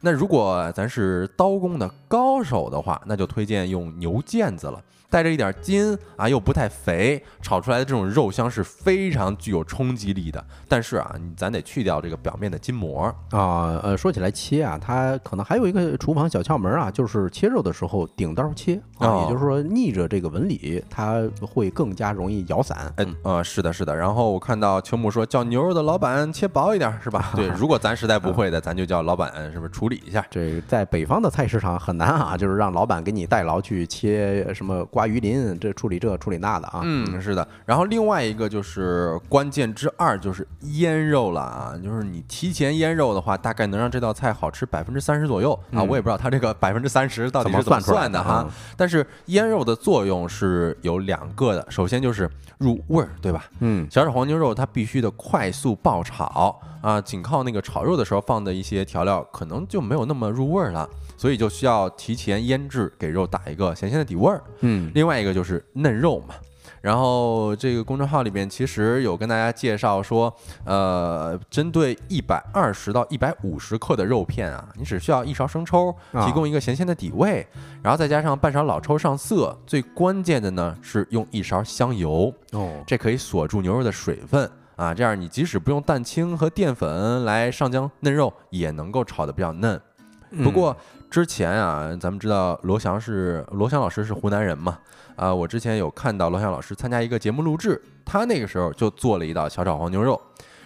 那如果咱是刀工的高手的话，那就推荐用牛腱子了。带着一点筋啊，又不太肥，炒出来的这种肉香是非常具有冲击力的。但是啊，你咱得去掉这个表面的筋膜啊。呃，说起来切啊，它可能还有一个厨房小窍门啊，就是切肉的时候顶刀切啊，也就是说逆着这个纹理，它会更加容易咬散。嗯，呃，是的，是的。然后我看到秋木说叫牛肉的老板切薄一点，是吧？对，如果咱实在不会的，咱就叫老板是不是处理一下？这在北方的菜市场很难啊，就是让老板给你代劳去切什么。刮鱼鳞，这处理这处理那的啊，嗯，是的。然后另外一个就是关键之二，就是腌肉了啊，就是你提前腌肉的话，大概能让这道菜好吃百分之三十左右啊。我也不知道它这个百分之三十到底是怎么算的哈。但是腌肉的作用是有两个的，首先就是入味儿，对吧？嗯，小炒黄牛肉它必须的快速爆炒啊，仅靠那个炒肉的时候放的一些调料，可能就没有那么入味儿了。所以就需要提前腌制，给肉打一个咸鲜的底味儿。嗯，另外一个就是嫩肉嘛，然后这个公众号里面其实有跟大家介绍说，呃，针对一百二十到一百五十克的肉片啊，你只需要一勺生抽，啊提供一个咸鲜的底味，然后再加上半勺老抽上色，最关键的呢是用一勺香油，哦，这可以锁住牛肉的水分啊，这样你即使不用蛋清和淀粉来上浆嫩肉，也能够炒得比较嫩。嗯不过之前啊，咱们知道罗翔是罗翔老师是湖南人嘛，啊，我之前有看到罗翔老师参加一个节目录制，他那个时候就做了一道小炒黄牛肉。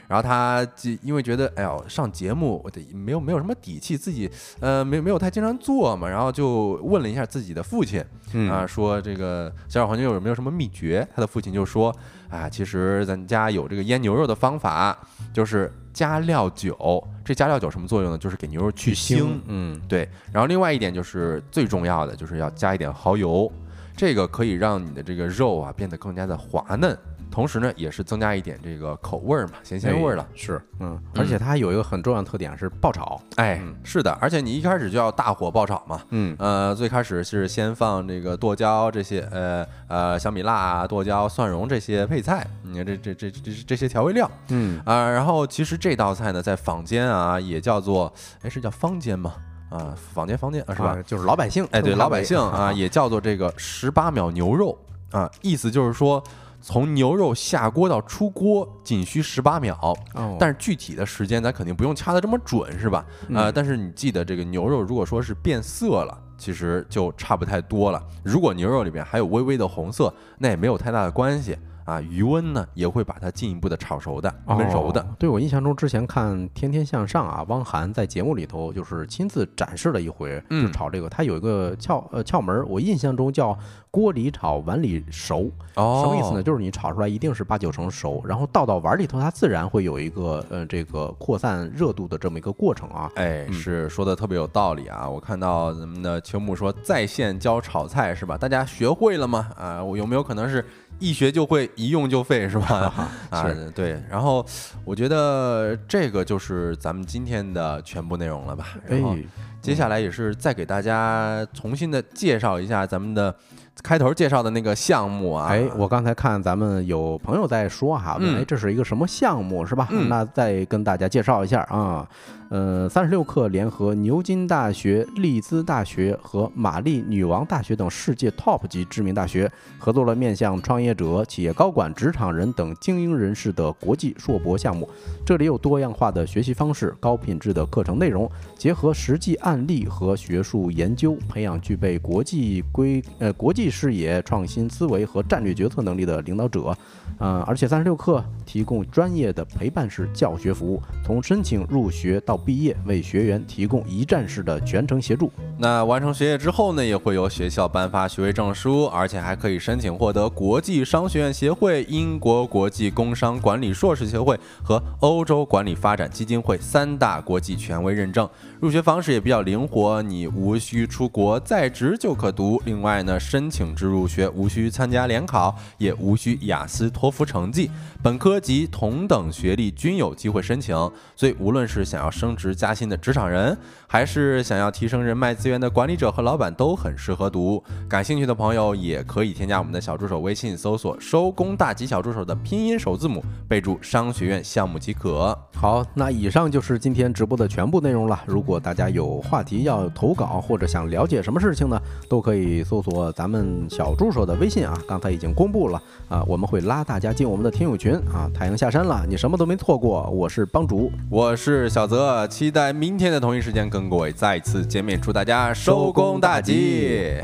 然后他既因为觉得，哎呦，上节目我得没有没有什么底气，自己呃没没有太经常做嘛，然后就问了一下自己的父亲，嗯啊，说这个小炒黄牛肉有没有什么秘诀？他的父亲就说，啊，其实咱家有这个腌牛肉的方法，就是加料酒。这加料酒什么作用呢？就是给牛肉去腥。嗯对，然后另外一点就是最重要的，就是要加一点蚝油，这个可以让你的这个肉啊变得更加的滑嫩，同时呢也是增加一点这个口味儿嘛，咸鲜味儿了。哎是，嗯，而且它有一个很重要的特点是爆炒，哎嗯，是的，而且你一开始就要大火爆炒嘛。嗯。呃，最开始是先放这个剁椒这些，呃呃小米辣啊、剁椒、蒜蓉这些配菜，你看这这这这这些调味料。嗯。啊、然后其实这道菜呢，在坊间啊也叫做，哎是叫坊间吗？啊，坊间坊间啊是吧？啊就是老百姓，哎，对，老百姓啊，也叫做这个十八秒牛肉。啊，意思就是说，从牛肉下锅到出锅仅需十八秒。哦，但是具体的时间咱肯定不用掐的这么准，是吧？呃，嗯但是你记得这个牛肉如果说是变色了，其实就差不太多了。如果牛肉里面还有微微的红色，那也没有太大的关系啊。余温呢也会把它进一步的炒熟的、焖熟的。哦对我印象中，之前看《天天向上》啊，汪涵在节目里头就是亲自展示了一回，就嗯炒这个，他有一个窍呃窍门儿，我印象中叫锅里炒，碗里熟。哦，什么意思呢？？就是你炒出来一定是八九成熟，然后倒到碗里头，它自然会有一个呃这个扩散热度的这么一个过程啊。哎，嗯是说的特别有道理啊！我看到咱们的秋木说在线教炒菜是吧？大家学会了吗？啊，我有没有可能是一学就会，一用就废是吧？啊，对。然后我觉得这个就是咱们今天的全部内容了吧？然后哎，接下来也是再给大家重新的介绍一下咱们的开头介绍的那个项目啊。哎，我刚才看咱们有朋友在说哈，问嗯哎这是一个什么项目是吧？嗯那再跟大家介绍一下啊。呃，三十六氪联合牛津大学、利兹大学和玛丽女王大学等世界 top 级知名大学，合作了面向创业者、企业高管、职场人等精英人士的国际硕博项目。这里有多样化的学习方式、高品质的课程内容，结合实际案例和学术研究，培养具备国际规呃国际视野、创新思维和战略决策能力的领导者。呃，而且三十六氪提供专业的陪伴式教学服务，从申请入学到毕业，为学员提供一站式的全程协助。那完成学业之后呢，也会由学校颁发学位证书，而且还可以申请获得国际商学院协会、英国国际工商管理硕士协会和欧洲管理发展基金会三大国际权威认证。入学方式也比较灵活，你无需出国在职就可读。另外呢，申请制入学无需参加联考，也无需雅思、托福成绩，本科及同等学历均有机会申请。所以，无论是想要升职加薪的职场人，还是想要提升人脉资源的管理者和老板，都很适合读。感兴趣的朋友也可以添加我们的小助手微信，搜索“收工大吉小助手”的拼音首字母，备注“商学院项目”即可。好，那以上就是今天直播的全部内容了。如果大家有话题要投稿，或者想了解什么事情呢，都可以搜索咱们小助手的微信啊，刚才已经公布了啊，我们会拉大家进我们的听友群啊。太阳下山了，你什么都没错过。我是帮主，我是小泽，期待明天的同一时间跟各位再次见面，祝大家收工大吉。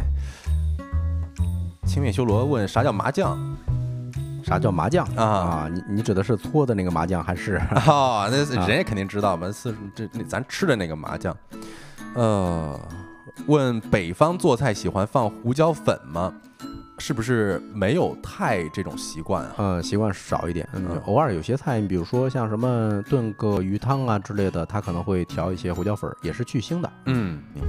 青面修罗问啥叫麻将？啥叫麻将啊啊？你你指的是搓的那个麻将还是？哦，那人家肯定知道嘛，是这那咱吃的那个麻将。呃，问北方做菜喜欢放胡椒粉吗？是不是没有太这种习惯啊？呃，习惯少一点，嗯嗯，偶尔有些菜，你比如说像什么炖个鱼汤啊之类的，它可能会调一些胡椒粉儿，也是去腥的。嗯，明